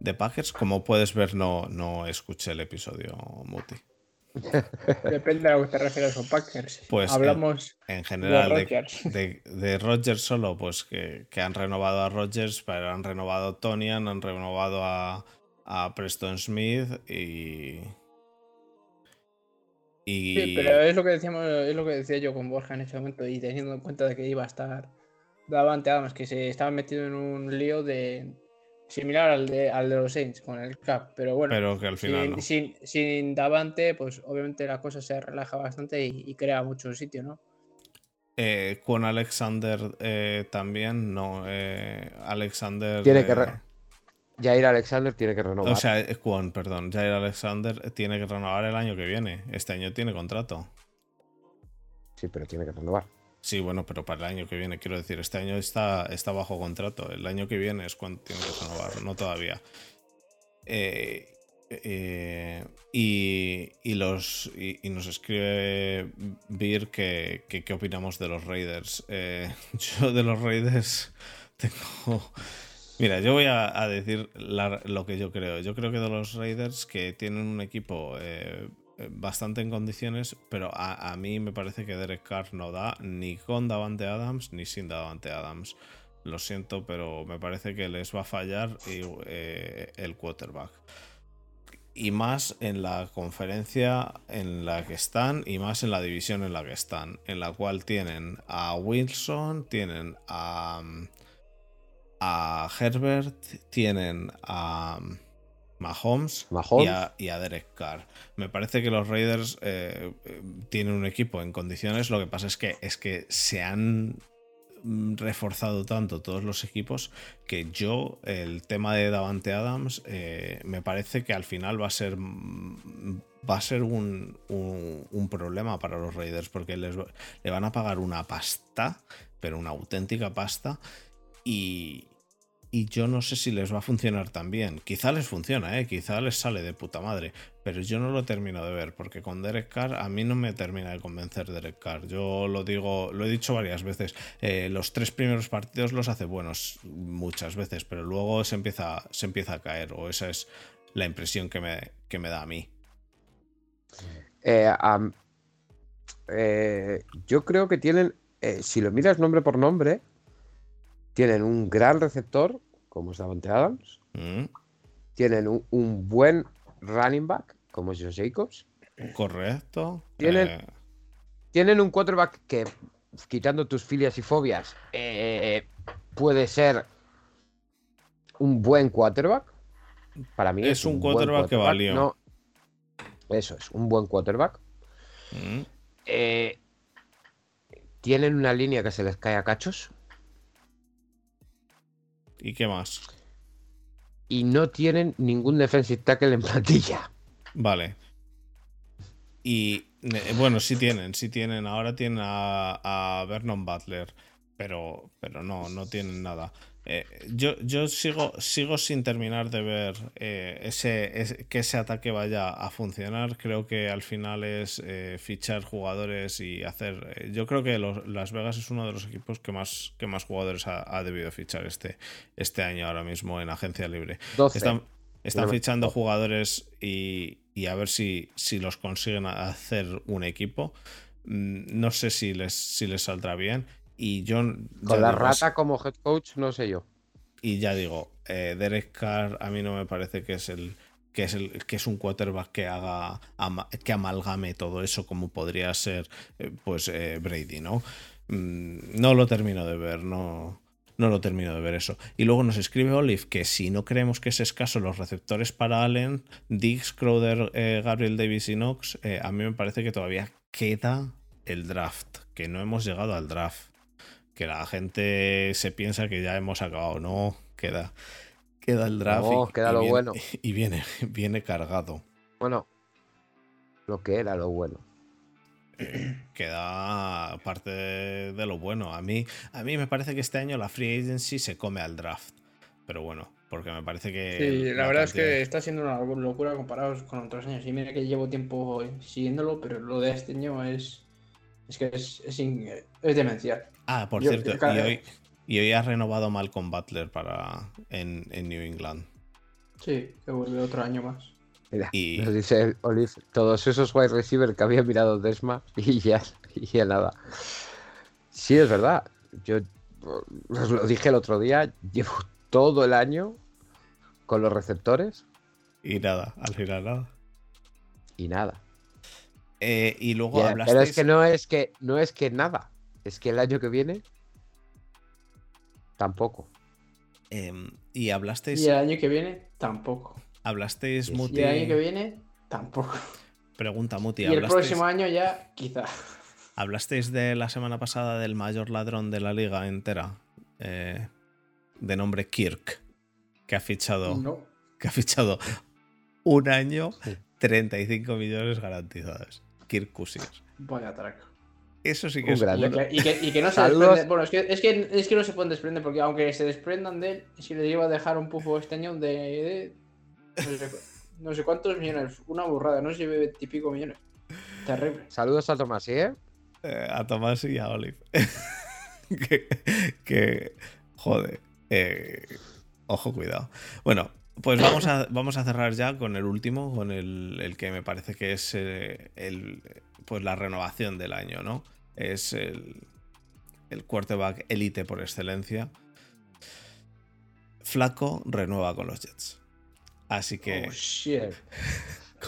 de Packers? Como puedes ver, no, no escuché el episodio, Muti. Depende de a lo que te refieres con Packers. Pues, Hablamos En general, de, Rodgers. de, de Rodgers solo, pues que, que han renovado a Rodgers, pero han renovado a Tonian, han renovado a, a Preston Smith y. Y. Sí, pero es lo que decíamos, es lo que decía yo con Borja en ese momento y teniendo en cuenta de que iba a estar Davante Adams, que se estaba metido en un lío de similar al de, al de los Saints con el Cap, pero bueno, pero que al final sin, no. sin, sin Davante, pues obviamente la cosa se relaja bastante y, y crea mucho sitio, ¿no? Eh, con Alexander eh, también, no. eh, Alexander. Tiene que eh, re- Jair Alexander tiene que renovar. o sea, Kwon, perdón. Jair Alexander tiene que renovar el año que viene. Este año tiene contrato. sí, pero tiene que renovar. Sí, bueno, pero para el año que viene, quiero decir, este año está, está bajo contrato. El año que viene es cuando tiene que renovar, no todavía. Eh, eh, y, y los y, nos escribe Vir que, qué opinamos de los Raiders. Eh, yo de los Raiders tengo. Mira, yo voy a, decir lo que yo creo. Yo creo que de los Raiders que tienen un equipo bastante en condiciones, pero a, a mí me parece que Derek Carr no da ni con Davante Adams ni sin Davante Adams. Lo siento, pero me parece que les va a fallar eh, el quarterback. Y más en la conferencia en la que están y más en la división en la que están, en la cual tienen a Wilson, tienen a, a Herbert, tienen a Mahomes, Mahomes. Y, a, y a Derek Carr. Me parece que los Raiders eh, tienen un equipo en condiciones. Lo que pasa es que es que se han mm, reforzado tanto todos los equipos que yo el tema de Davante Adams eh, me parece que al final va a ser mm, va a ser un, un- un problema para los Raiders porque les, le van a pagar una pasta pero una auténtica pasta y, y yo no sé si les va a funcionar tan bien. Quizá les funciona, ¿eh? quizá les sale de puta madre, pero yo no lo termino de ver, porque con Derek Carr a mí no me termina de convencer Derek Carr. Yo lo digo, lo he dicho varias veces, eh, los tres primeros partidos los hace buenos muchas veces, pero luego se empieza, se empieza a caer, o esa es la impresión que me, que me da a mí. Eh, eh, yo creo que tienen, si lo miras nombre por nombre, tienen un gran receptor, como es Davante Adams, Mm, tienen un, un buen running back, como es Josh Jacobs, Correcto. Tienen- Eh, tienen un quarterback que, quitando tus filias y fobias, eh, puede ser un buen quarterback. Para mí Es un buen quarterback que valió. no- eso es, un buen quarterback. mm, Eh, tienen una línea que se les cae a cachos ¿Y qué más? y no tienen ningún defensive tackle en plantilla. Vale. Y bueno, sí tienen, sí tienen. Ahora tienen a, a Vernon Butler. pero, pero no, no tienen nada. Eh, yo, yo sigo, sigo sin terminar de ver eh, ese, que ese ataque vaya a funcionar. Creo que al final es eh, fichar jugadores y hacer. yo creo que Las Vegas es uno de los equipos que más, que más jugadores ha, debido fichar este, este año ahora mismo en agencia libre. Están, están fichando jugadores y, y, a ver si, si los consiguen hacer un equipo. Mm, no sé si les, si les saldrá bien. Y yo. Con la rata como head coach, no sé yo. Y ya digo, eh, Derek Carr a mí no me parece que es el. Que es, el, que es un quarterback que haga que amalgame todo eso como podría ser eh, pues eh, Brady, ¿no? Mm, no lo termino de ver, no, no lo termino de ver eso. Y luego nos escribe Olive que si no creemos que es escaso los receptores para Allen, Diggs, Crowder, Gabriel Davis y Knox, a mí me parece que todavía queda el draft, que no hemos llegado al draft que la gente se piensa que ya hemos acabado. No, queda, queda el draft. No, queda lo bueno. Y viene, viene cargado. Bueno, lo que era lo bueno. Queda parte de, lo bueno. A mí, a mí me parece que este año la free agency se come al draft. Pero bueno, porque me parece que. Sí, la, verdad es que está siendo una locura comparado con otros años. Y mira que llevo tiempo siguiéndolo, pero lo de este año es. Es que es, es, es demencial. Ah, por cierto, y hoy, y hoy ha renovado Malcolm Butler para en, New England. Sí, que vuelve otro año más. Mira, y... nos dice Olive, todos esos wide receivers que había mirado Desma y ya, y ya nada. Sí, es verdad. Yo os lo dije el otro día, llevo todo el año con los receptores. Y nada, al final nada. Y nada. Eh, y luego hablaste. Pero es que no es que no es que nada. Es que el año que viene tampoco. Em, y hablasteis. Y el año que viene tampoco. Hablasteis, Muti. Y el año que viene tampoco. Pregunta, Muti. Y el próximo año ya, quizá. Hablasteis de la semana pasada del mayor ladrón de la liga entera. Eh, de nombre Kirk. Que ha fichado. No. Que ha fichado un año, 35 millones garantizados. Kirk Cousins. Vaya track. Eso sí que es y, que, y, que, no se desprende. Bueno, es que, es que, es, que, no se pueden desprender, porque aunque se desprendan de él, que le iba a dejar un pufo este año de. no, sé, cuántos millones. Una burrada, no sé si típico millones. Terrible. Saludos a Tomás, ¿eh? ¿eh? a Tomás y a Olive. que, que, Joder. Eh, ojo, cuidado. Bueno, pues vamos a, vamos a cerrar ya con el último, con el, el que me parece que es eh, el pues la renovación del año, ¿no? Es el, el quarterback elite por excelencia. Flaco renueva con los Jets. Así que. Oh, shit.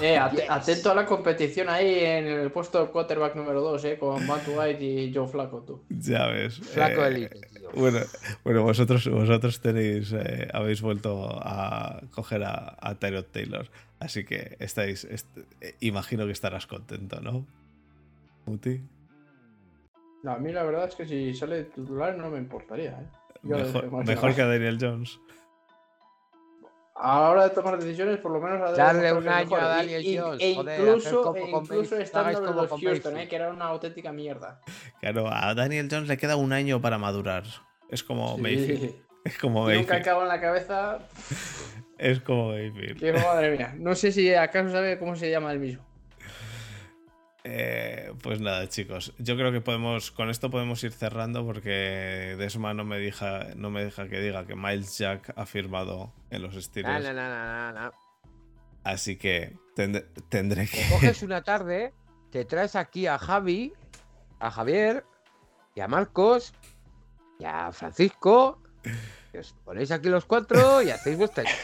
Eh, atento a la competición ahí en el puesto de quarterback número 2, eh, con Matt White y Joe Flaco, tú. Ya ves. Flaco eh, elite, Bueno, bueno, vosotros, vosotros tenéis, eh, habéis vuelto a coger a, a Tyrod Taylor. Así que estáis, imagino que estarás contento, ¿no? A mí la verdad es que si sale titular no me importaría. ¿eh? Mejor, que a Daniel Jones. A la hora de tomar decisiones, por lo menos a darle un año a Daniel Jones. E incluso, e incluso estando en los Houston, ¿eh? que era una auténtica mierda. Claro, a Daniel Jones le queda un año para madurar. Es como Mayfield. Es como Mayfield. Nunca acabo en la cabeza. es como Mayfield. madre mía. No sé si acaso sabe cómo se llama el mismo. Eh, pues nada, chicos. Yo creo que podemos. Con esto podemos ir cerrando porque Desma no me deja, no me deja que diga que Miles Jack ha firmado en los estilos. Así que tendré que. coges una tarde, te traes aquí a Javi, a Javier, y a Marcos, y a Francisco. Y os ponéis aquí los cuatro y hacéis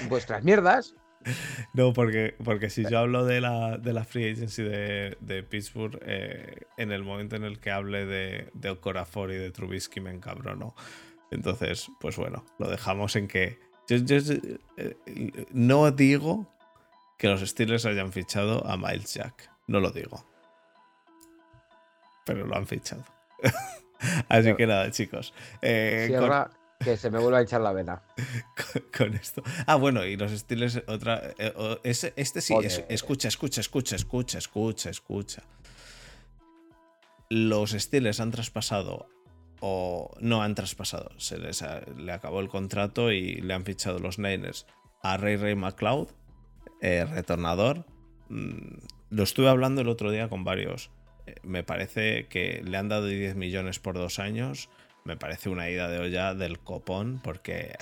vuestras mierdas. No, porque, porque si yo hablo de la, de la free agency de, Pittsburgh, eh, en el momento en el que hable de, de Okorafor y de Trubisky me encabrono. Entonces, pues bueno, lo dejamos en que. Eh, no digo que los Steelers hayan fichado a Miles Jack. No lo digo. Pero lo han fichado. Así que nada, chicos. Eh, que se me vuelva a echar la vena. con, esto. Ah, bueno, y los estilos, otra. Eh, este sí, escucha, escucha, escucha, escucha, escucha, escucha. Los Steelers han traspasado o no han traspasado. Se les ha- le acabó el contrato y le han fichado los Niners a Ray Ray McLeod, eh, retornador. Mm, lo estuve hablando el otro día con varios. Eh, me parece que le han dado 10 millones por dos años. Me parece una ida de olla del copón porque...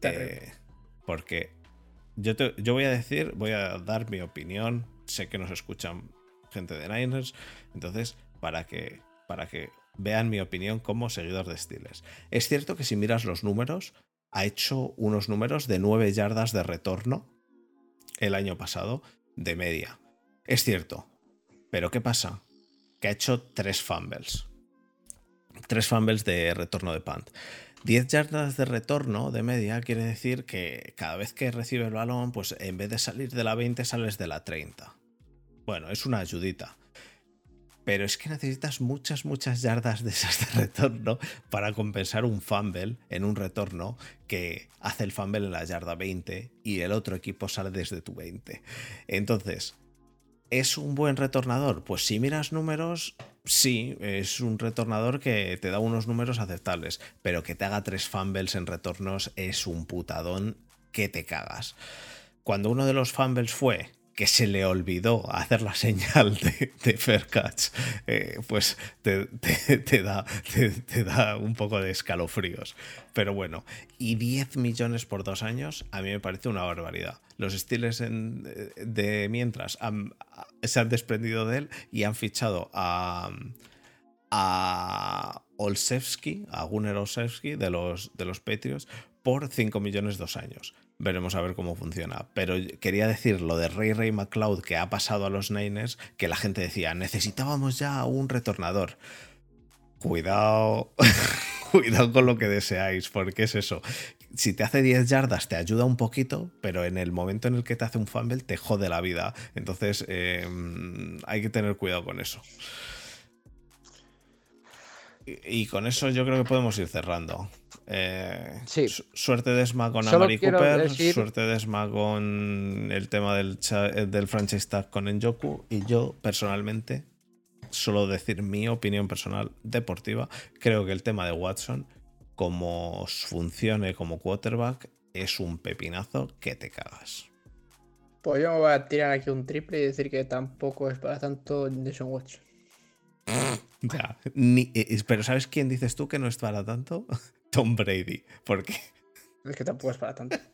Eh, porque yo, te- yo voy a decir, voy a dar mi opinión. Sé que nos escuchan gente de Niners. Entonces, para que, para que vean mi opinión como seguidor de Steelers. Es cierto que si miras los números, ha hecho unos números de 9 yardas de retorno el año pasado de media. Es cierto. Pero ¿qué pasa? Que ha hecho 3 fumbles. 3 fumbles de retorno de punt. 10 yardas de retorno de media quiere decir que cada vez que recibe el balón, pues en vez de salir de la 20 sales de la 30. Bueno, es una ayudita. Pero es que necesitas muchas, muchas yardas de esas de retorno para compensar un fumble en un retorno que hace el fumble en la yarda 20 y el otro equipo sale desde tu 20. Entonces, ¿es un buen retornador? Pues si miras números, sí, es un retornador que te da unos números aceptables, pero que te haga tres fumbles en retornos es un putadón que te cagas. Cuando uno de los fumbles fue que se le olvidó hacer la señal de, de fair eh, pues te, da, te, da un poco de escalofríos. Pero bueno, y 10 millones por dos años, a mí me parece una barbaridad. Los Steelers de mientras han- se han desprendido de él y han fichado a, a a Gunnar Olszewski de los, de los Patriots, por 5 millones dos años. Veremos a ver cómo funciona. Pero quería decir lo de Ray Ray McLeod que ha pasado a los Niners, que la gente decía, necesitábamos ya un retornador. Cuidado, cuidado con lo que deseáis, porque es eso. Si te hace 10 yardas te ayuda un poquito, pero en el momento en el que te hace un fumble te jode la vida. Entonces eh, hay que tener cuidado con eso. Y, y con eso yo creo que podemos ir cerrando. Eh, Sí. su- Suerte de Esma con Solo Amari Cooper, decir- suerte de Esma con el tema del, eh, del franchise tag con Enjoku. Y yo, personalmente, solo decir mi opinión personal deportiva, creo que el tema de Watson, como funcione como quarterback, es un pepinazo que te cagas. Pues yo me voy a tirar aquí un triple y decir que tampoco es para tanto Jason Watson. Ni- eh, pero ¿sabes quién dices tú que no es para tanto? Tom Brady. Porque Es que tampoco es para tanto.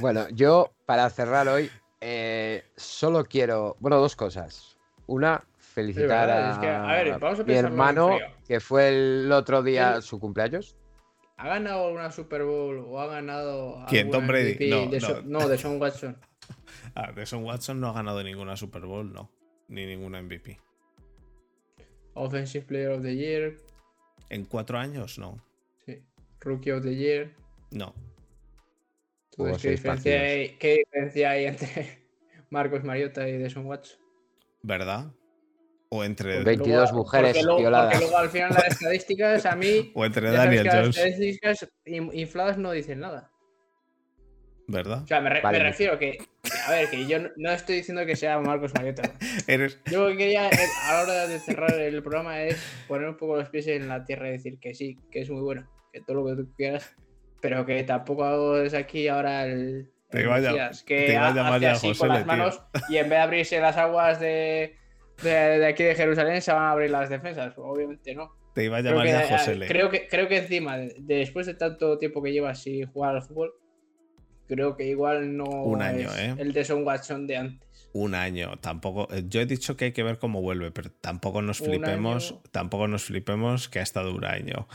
Bueno, yo para cerrar hoy, eh, solo quiero, bueno, dos cosas. Una, felicitar verdad, a, es que, a ver, vamos a mi hermano, que fue el otro día El- su cumpleaños. ¿Ha ganado alguna Super Bowl o ha ganado. ¿Quién? ¿Tom Brady? MVP No, de no. De Son Watson. ah, Deshaun Watson no ha ganado ninguna Super Bowl, no. Ni ninguna MVP. Offensive Player of the Year. ¿En cuatro años? No. Sí. Rookie of the Year. No. Entonces, ¿qué diferencia, hay, ¿qué diferencia hay entre Marcos Mariota y Deson Watson? ¿Verdad? O entre, Ve- 22 mujeres porque luego, violadas. Porque luego al final las estadísticas a mí. o entre Daniel que las Jones. estadísticas in- infladas no dicen nada. ¿Verdad? O sea, me, re- Vale, me refiero que. A ver, que yo no, estoy diciendo que sea Marcos Mariota. Eres. Yo lo que quería eh, a la hora de cerrar el programa es poner un poco los pies en la tierra y decir que sí, que es muy bueno, que todo lo que tú quieras, pero que tampoco es aquí ahora el. Te el iba a llam- Mesías, te que iba a ha- llamar hace ya así José con las tío. manos y en vez de abrirse las aguas de, de, de aquí de Jerusalén se van a abrir las defensas. Obviamente no. Te iba a Creo llamar que, ya eh, José Le. creo que creo que encima, de- de- después de tanto tiempo que llevas sin jugar al fútbol, creo que igual no Un año, es ¿eh? el de Son Watson de antes. Un año, tampoco. eh, Yo he dicho que hay que ver cómo vuelve, pero tampoco nos flipemos, tampoco nos flipemos que ha estado un año.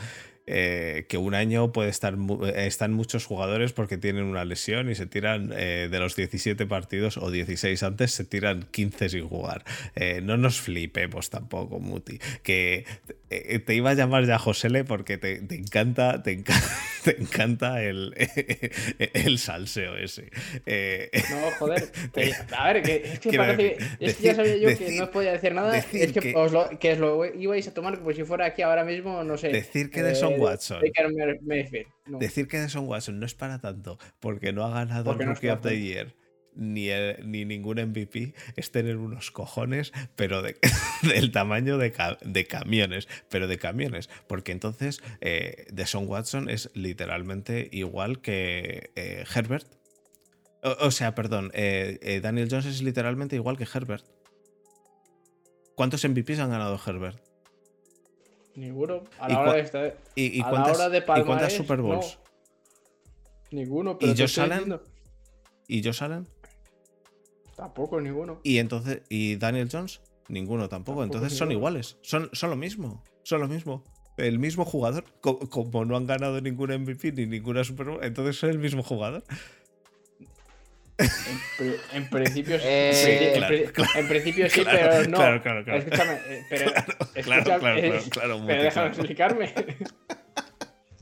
Eh, que un año puede estar eh, están muchos jugadores porque tienen una lesión y se tiran eh, de los 17 partidos o 16 antes se tiran 15 sin jugar. Eh, no nos flipemos tampoco, Muti. Que te iba a llamar ya Josele porque te, te encanta, te encanta, te encanta el, el salseo ese. No, joder. que- a ver, que, es que parece decir, es que ya sabía yo que no os podía decir nada. decir es que, que- Os lo, que os lo ibais a tomar como si fuera aquí ahora mismo, no sé. Decir que de Son Watson. Mayfield. No. Decir que Deson Watson no es para tanto porque no ha ganado Porque el Rookie of the. Year ni, el- ni ningún MVP es tener unos cojones, pero de- del tamaño de, ca- de camiones, pero de camiones, porque entonces eh, Deshaun Watson es literalmente igual que eh, Herbert. O, o sea, perdón, eh, eh, Daniel Jones es literalmente igual que Herbert. ¿Cuántos MVPs han ganado Herbert? Ninguno. A ¿Y la hora de estar. ¿Y, y a la cuántas, hora de ¿y cuántas Super Bowls? no. Ninguno, pero ¿Y Josh Allen? ¿Y Josh Allen? Tampoco ninguno. Y entonces, ¿y Daniel Jones? Ninguno tampoco. Tampoco entonces son iguales. Son, son lo mismo. Son lo mismo. El mismo jugador. Co- Como no han ganado ningún MVP ni ninguna Super Bowl, entonces son el mismo jugador. En, pri- en principio sí. Eh, en, Sí, claro, en principio sí, Claro, pero no. claro, claro, claro. Escúchame, eh, pero. Claro, escúchame, claro, claro, eh, claro, Muti, Pero déjame claro. explicarme.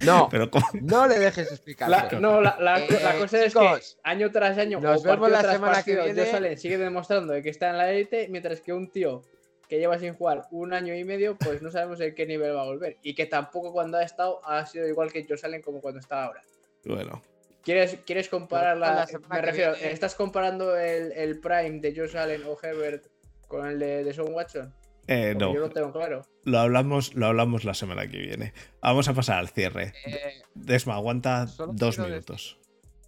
No, Pero ¿cómo? no le dejes explicar. La- no, la, la- Eh, la cosa es que año tras año, nos o vemos la tras semana que partido, viene. Josh Allen sigue demostrando de que está en la élite, mientras que un tío que lleva sin jugar un año y medio, pues no sabemos en qué nivel va a volver. Y que tampoco cuando ha estado ha sido igual que Josh Allen como cuando está ahora. Bueno, ¿Quieres, ¿Quieres comparar la Me refiero, viene. ¿estás comparando el, el prime de Josh Allen o Herbert con el de, de Sean Watson? eh, no. Yo lo tengo claro. Lo hablamos, lo hablamos la semana que viene. Vamos a pasar al cierre. Eh, Desma, aguanta dos minutos.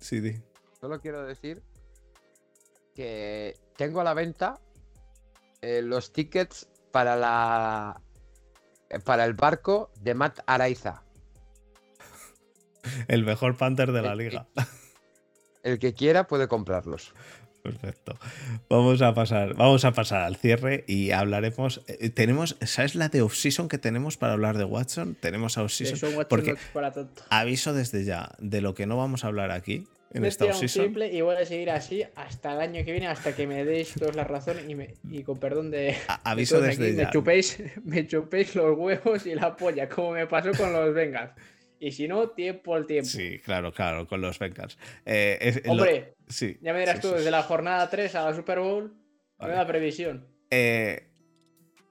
Sí, di. solo quiero decir que tengo a la venta eh, los tickets para la para el barco de Matt Araiza. El mejor Panther de la liga. El que quiera puede comprarlos. Perfecto. Vamos a pasar, vamos a pasar al cierre y hablaremos. eh, tenemos, ¿sabes la de off-season que tenemos para hablar de Watson? Tenemos a De off-season. Porque no para tanto. aviso desde ya de lo que no vamos a hablar aquí en Me esta un off-season. triple y voy a seguir así hasta el año que viene, hasta que me deis todos la razón y, me- y con perdón de, A- de Aviso todos desde aquí, ya. me chupéis, me chupéis los huevos y la polla, como me pasó con los Bengals. Y si no, tiempo al tiempo. Sí, claro, claro, con los Bengals. Eh, es- lo- Hombre, sí, ya me dirás sí, tú, sí, desde la jornada 3 a la Super Bowl, Vale. nueva previsión. Eh,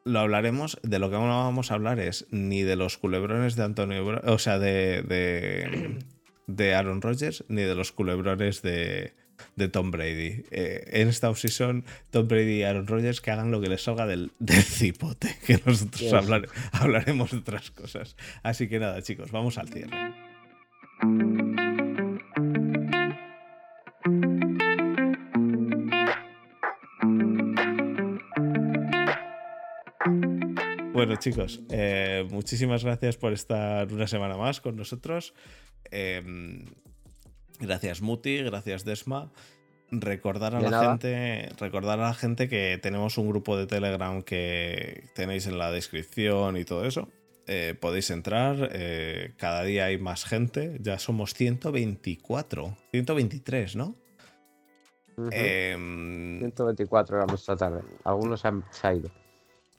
lo hablaremos. De lo que no vamos a hablar es ni de los culebrones de Antonio o sea, de, de, de Aaron Rodgers, ni de los culebrones de, de Tom Brady. Eh, en esta offseason, Tom Brady y Aaron Rodgers que hagan lo que les salga del, del cipote, que nosotros hablar- hablaremos de otras cosas. Así que nada, chicos, vamos al cierre. Bueno, chicos, eh, muchísimas gracias por estar una semana más con nosotros. Eh, gracias, Muti, gracias, Desma. Recordar a De la nada. gente, recordar a la gente que tenemos un grupo de Telegram que tenéis en la descripción y todo eso. Eh, podéis entrar, eh, cada día hay más gente, ya somos 124, 123, ¿no? Ujú. Em, 124 éramos esta tarde. Algunos han, se ha ido.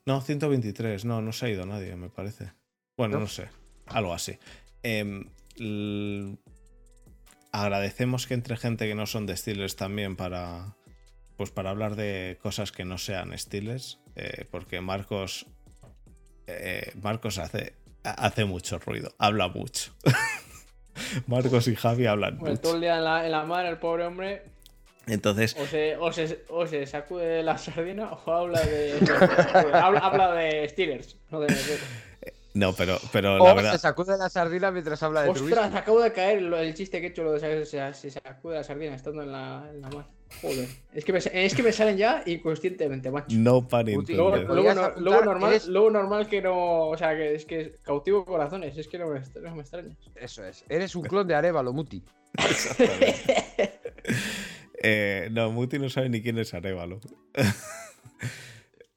No, 123, no, no se ha ido nadie, me parece. Bueno, ¿No? no, sé, algo así. Em, l- agradecemos que entre gente que no son de Steelers también para, pues para hablar de cosas que no sean Steelers, eh, porque Marcos, eh, Marcos hace, hace mucho ruido, habla mucho. Marcos y Javi hablan Pues todo el día en la, en la el pobre hombre, Entonces, o se, o se, o se sacude de la sardina o habla de. habla, habla de Steelers, no de no, pero, pero O la verdad... se sacude la sardina mientras habla de Ostras, Trubisky. acabo de caer lo- el chiste que he hecho, lo de se, sacude la sardina estando en la, en la mar. Joder. Es que, me, es que me salen ya inconscientemente, macho. No Puti, Luego, no- normal, eres- luego normal que no. O sea, que es que cautivo corazones. Es que no me, no me extraña. Eso es. Eres un clon de Arevalo, Muti. Eh, no, Muti no sabe ni quién es Arevalo.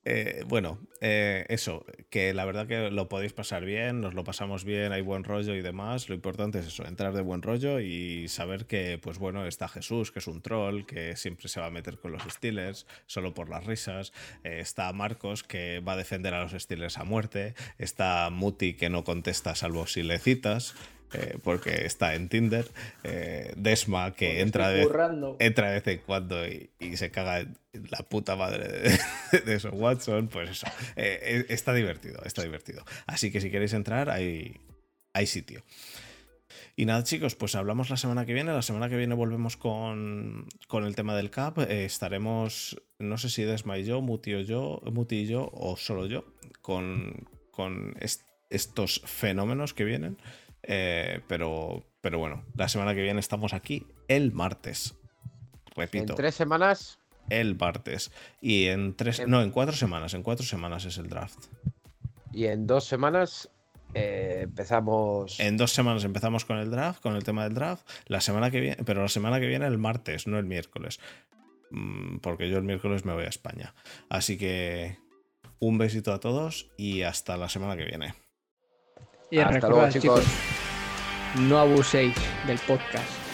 Eh, bueno, eh, eso, que la verdad que lo podéis pasar bien, nos lo pasamos bien, hay buen rollo y demás. Lo importante es eso, entrar de buen rollo y saber que, pues bueno, está Jesús, que es un troll, que siempre se va a meter con los Steelers, solo por las risas. Eh, está Marcos, que va a defender a los Steelers a muerte. Está Muti, que no contesta salvo si le citas. Eh, porque está en Tinder. Eh, Desma, que entra de, entra de vez en cuando y, y se caga en la puta madre de, de eso, Watson, pues eso. Eh, está divertido, está divertido. Así que si queréis entrar, hay, hay sitio. Y nada, chicos, pues hablamos la semana que viene. La semana que viene volvemos con, con el tema del CAP. Eh, estaremos, no sé si Desma y yo, Muti, o yo, Muti y yo, o solo yo, con, con estos fenómenos que vienen. Eh, pero, pero bueno, la semana que viene estamos aquí el martes. Repito. En tres semanas. El martes. Y en tres. No, en cuatro semanas. En cuatro semanas es el draft. Y en dos semanas eh, empezamos. En dos semanas empezamos con el draft, con el tema del draft. La semana que viene, pero la semana que viene el martes, no el miércoles. Mm, porque yo el miércoles me voy a España. Así que un besito a todos y hasta la semana que viene. Y hasta luego, chicos, no abuséis del podcast.